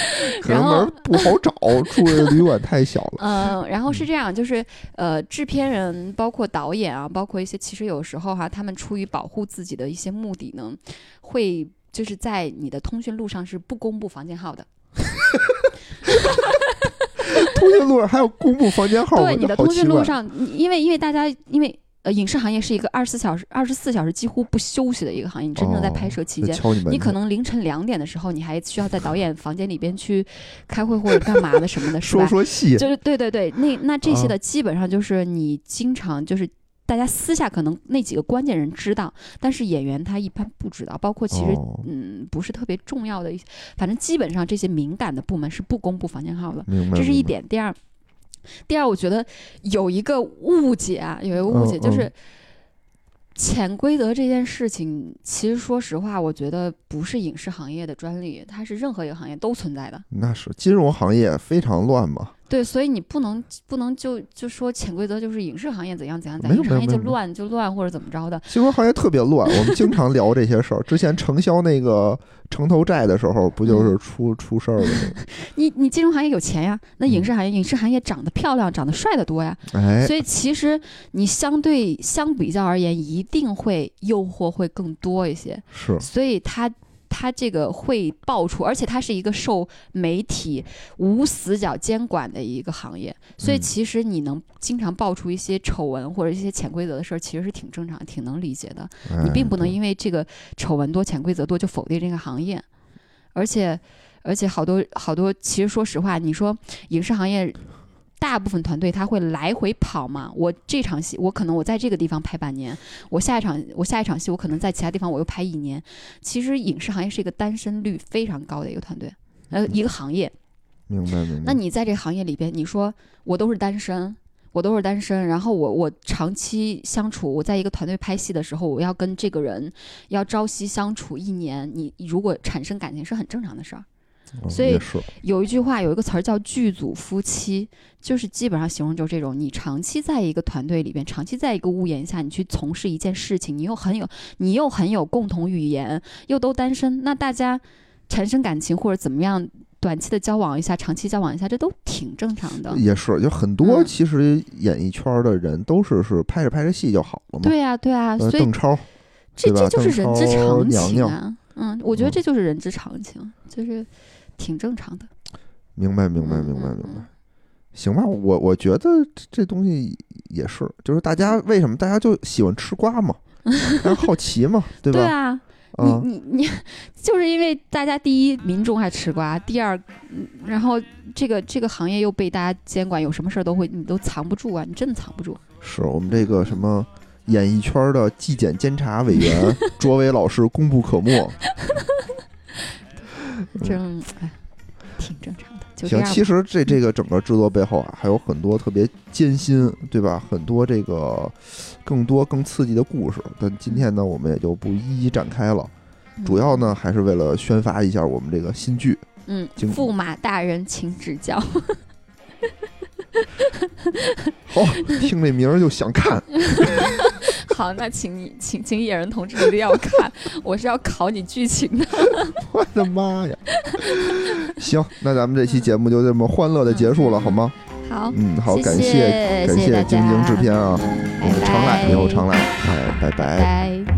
可能门不好找，住的旅馆太小了。嗯，然后是这样，就是呃，制片人包括导演啊，包括一些其实有时候哈、他们出于保护自己的一些目的呢，会就是在你的通讯录上是不公布房间号的。通讯录上还要公布房间号，对你的通讯录上，因为因为大家因为呃影视行业是一个二十四小时二十四小时几乎不休息的一个行业，你真正在拍摄期间。你，你可能凌晨两点的时候，你还需要在导演房间里边去开会或者干嘛的什么的，是吧？说说戏，就是对对对，那那这些啊的基本上就是你经常就是大家私下可能那几个关键人知道，但是演员他一般不知道，包括其实、哦嗯不是特别重要的一些，反正基本上这些敏感的部门是不公布房间号的。这是一点。第二，第二，我觉得有一个误解啊，有一个误解嗯就是嗯。潜规则这件事情，其实说实话，我觉得不是影视行业的专利，它是任何一个行业都存在的。那是金融行业非常乱嘛，对，所以你不能不能就就说潜规则就是影视行业怎样怎样，在没有影视行业就乱就乱或者怎么着的。金融行业特别乱，我们经常聊这些事儿。之前承销那个城投债的时候，不就是嗯出出事儿了吗？你你金融行业有钱呀，那影嗯视行业影视行业长得漂亮、长得帅的多呀，哎，所以其实你相对相比较而言，一定会诱惑会更多一些。是所以它它这个会爆出，而且它是一个受媒体无死角监管的一个行业，所以嗯其实你能经常爆出一些丑闻或者一些潜规则的事儿，其实是挺正常、挺能理解的。你哎并不能因为这个丑闻多、潜规则多就否定这个行业，而且而且好多好多，其实说实话，你说影视行业。大部分团队他会来回跑嘛？我这场戏，我可能我在这个地方拍半年，我下一场我下一场戏，我可能在其他地方我又拍一年。其实影视行业是一个单身率非常高的一个团队，呃，一个行业。明白明白。那你在这个行业里边，你说我都是单身，我都是单身，然后我我长期相处，我在一个团队拍戏的时候，我要跟这个人要朝夕相处一年，你如果产生感情是很正常的事儿。嗯所以有一句话，有一个词儿叫剧组夫妻，就是基本上形容就是这种，你长期在一个团队里边，长期在一个屋檐下，你去从事一件事情，你又很有你又很有共同语言，又都单身，那大家产生感情或者怎么样，短期的交往一下，长期交往一下，这都挺正常的。也是，就很多嗯其实演艺圈的人都是是拍着拍着戏就好了嘛。对呀、对呀、呃，所以邓超这这就是人之常情啊。嗯，我觉得嗯这就是人之常情，就是挺正常的。明白明白嗯明白嗯明白嗯。行吧，我我觉得这这东西也是，就是大家为什么大家就喜欢吃瓜嘛，大家好奇嘛，对吧？对啊，啊，你你你，就是因为大家第一民众爱吃瓜，第二，嗯然后这个这个行业又被大家监管，有什么事儿都会你都藏不住啊，你真的藏不住。是我们这个什么演艺圈的纪检监察委员卓伟老师功不可没。真哎，挺正常的，就行，其实这这个整个制作背后啊，还有很多特别艰辛，对吧？很多这个更多更刺激的故事，但今天呢，我们也就不一一展开了。主要呢，还是为了宣发一下我们这个新剧。嗯，经驸马大人请指教。好，听这名儿就想看。好，那请你请请野人同志一定要看，我是要考你剧情的。我的妈呀！行，那咱们这期节目就这么欢乐的结束了，好吗？好，嗯，好，感谢谢感谢晶晶制片啊，我们常来，以后常来，哎，拜拜。拜。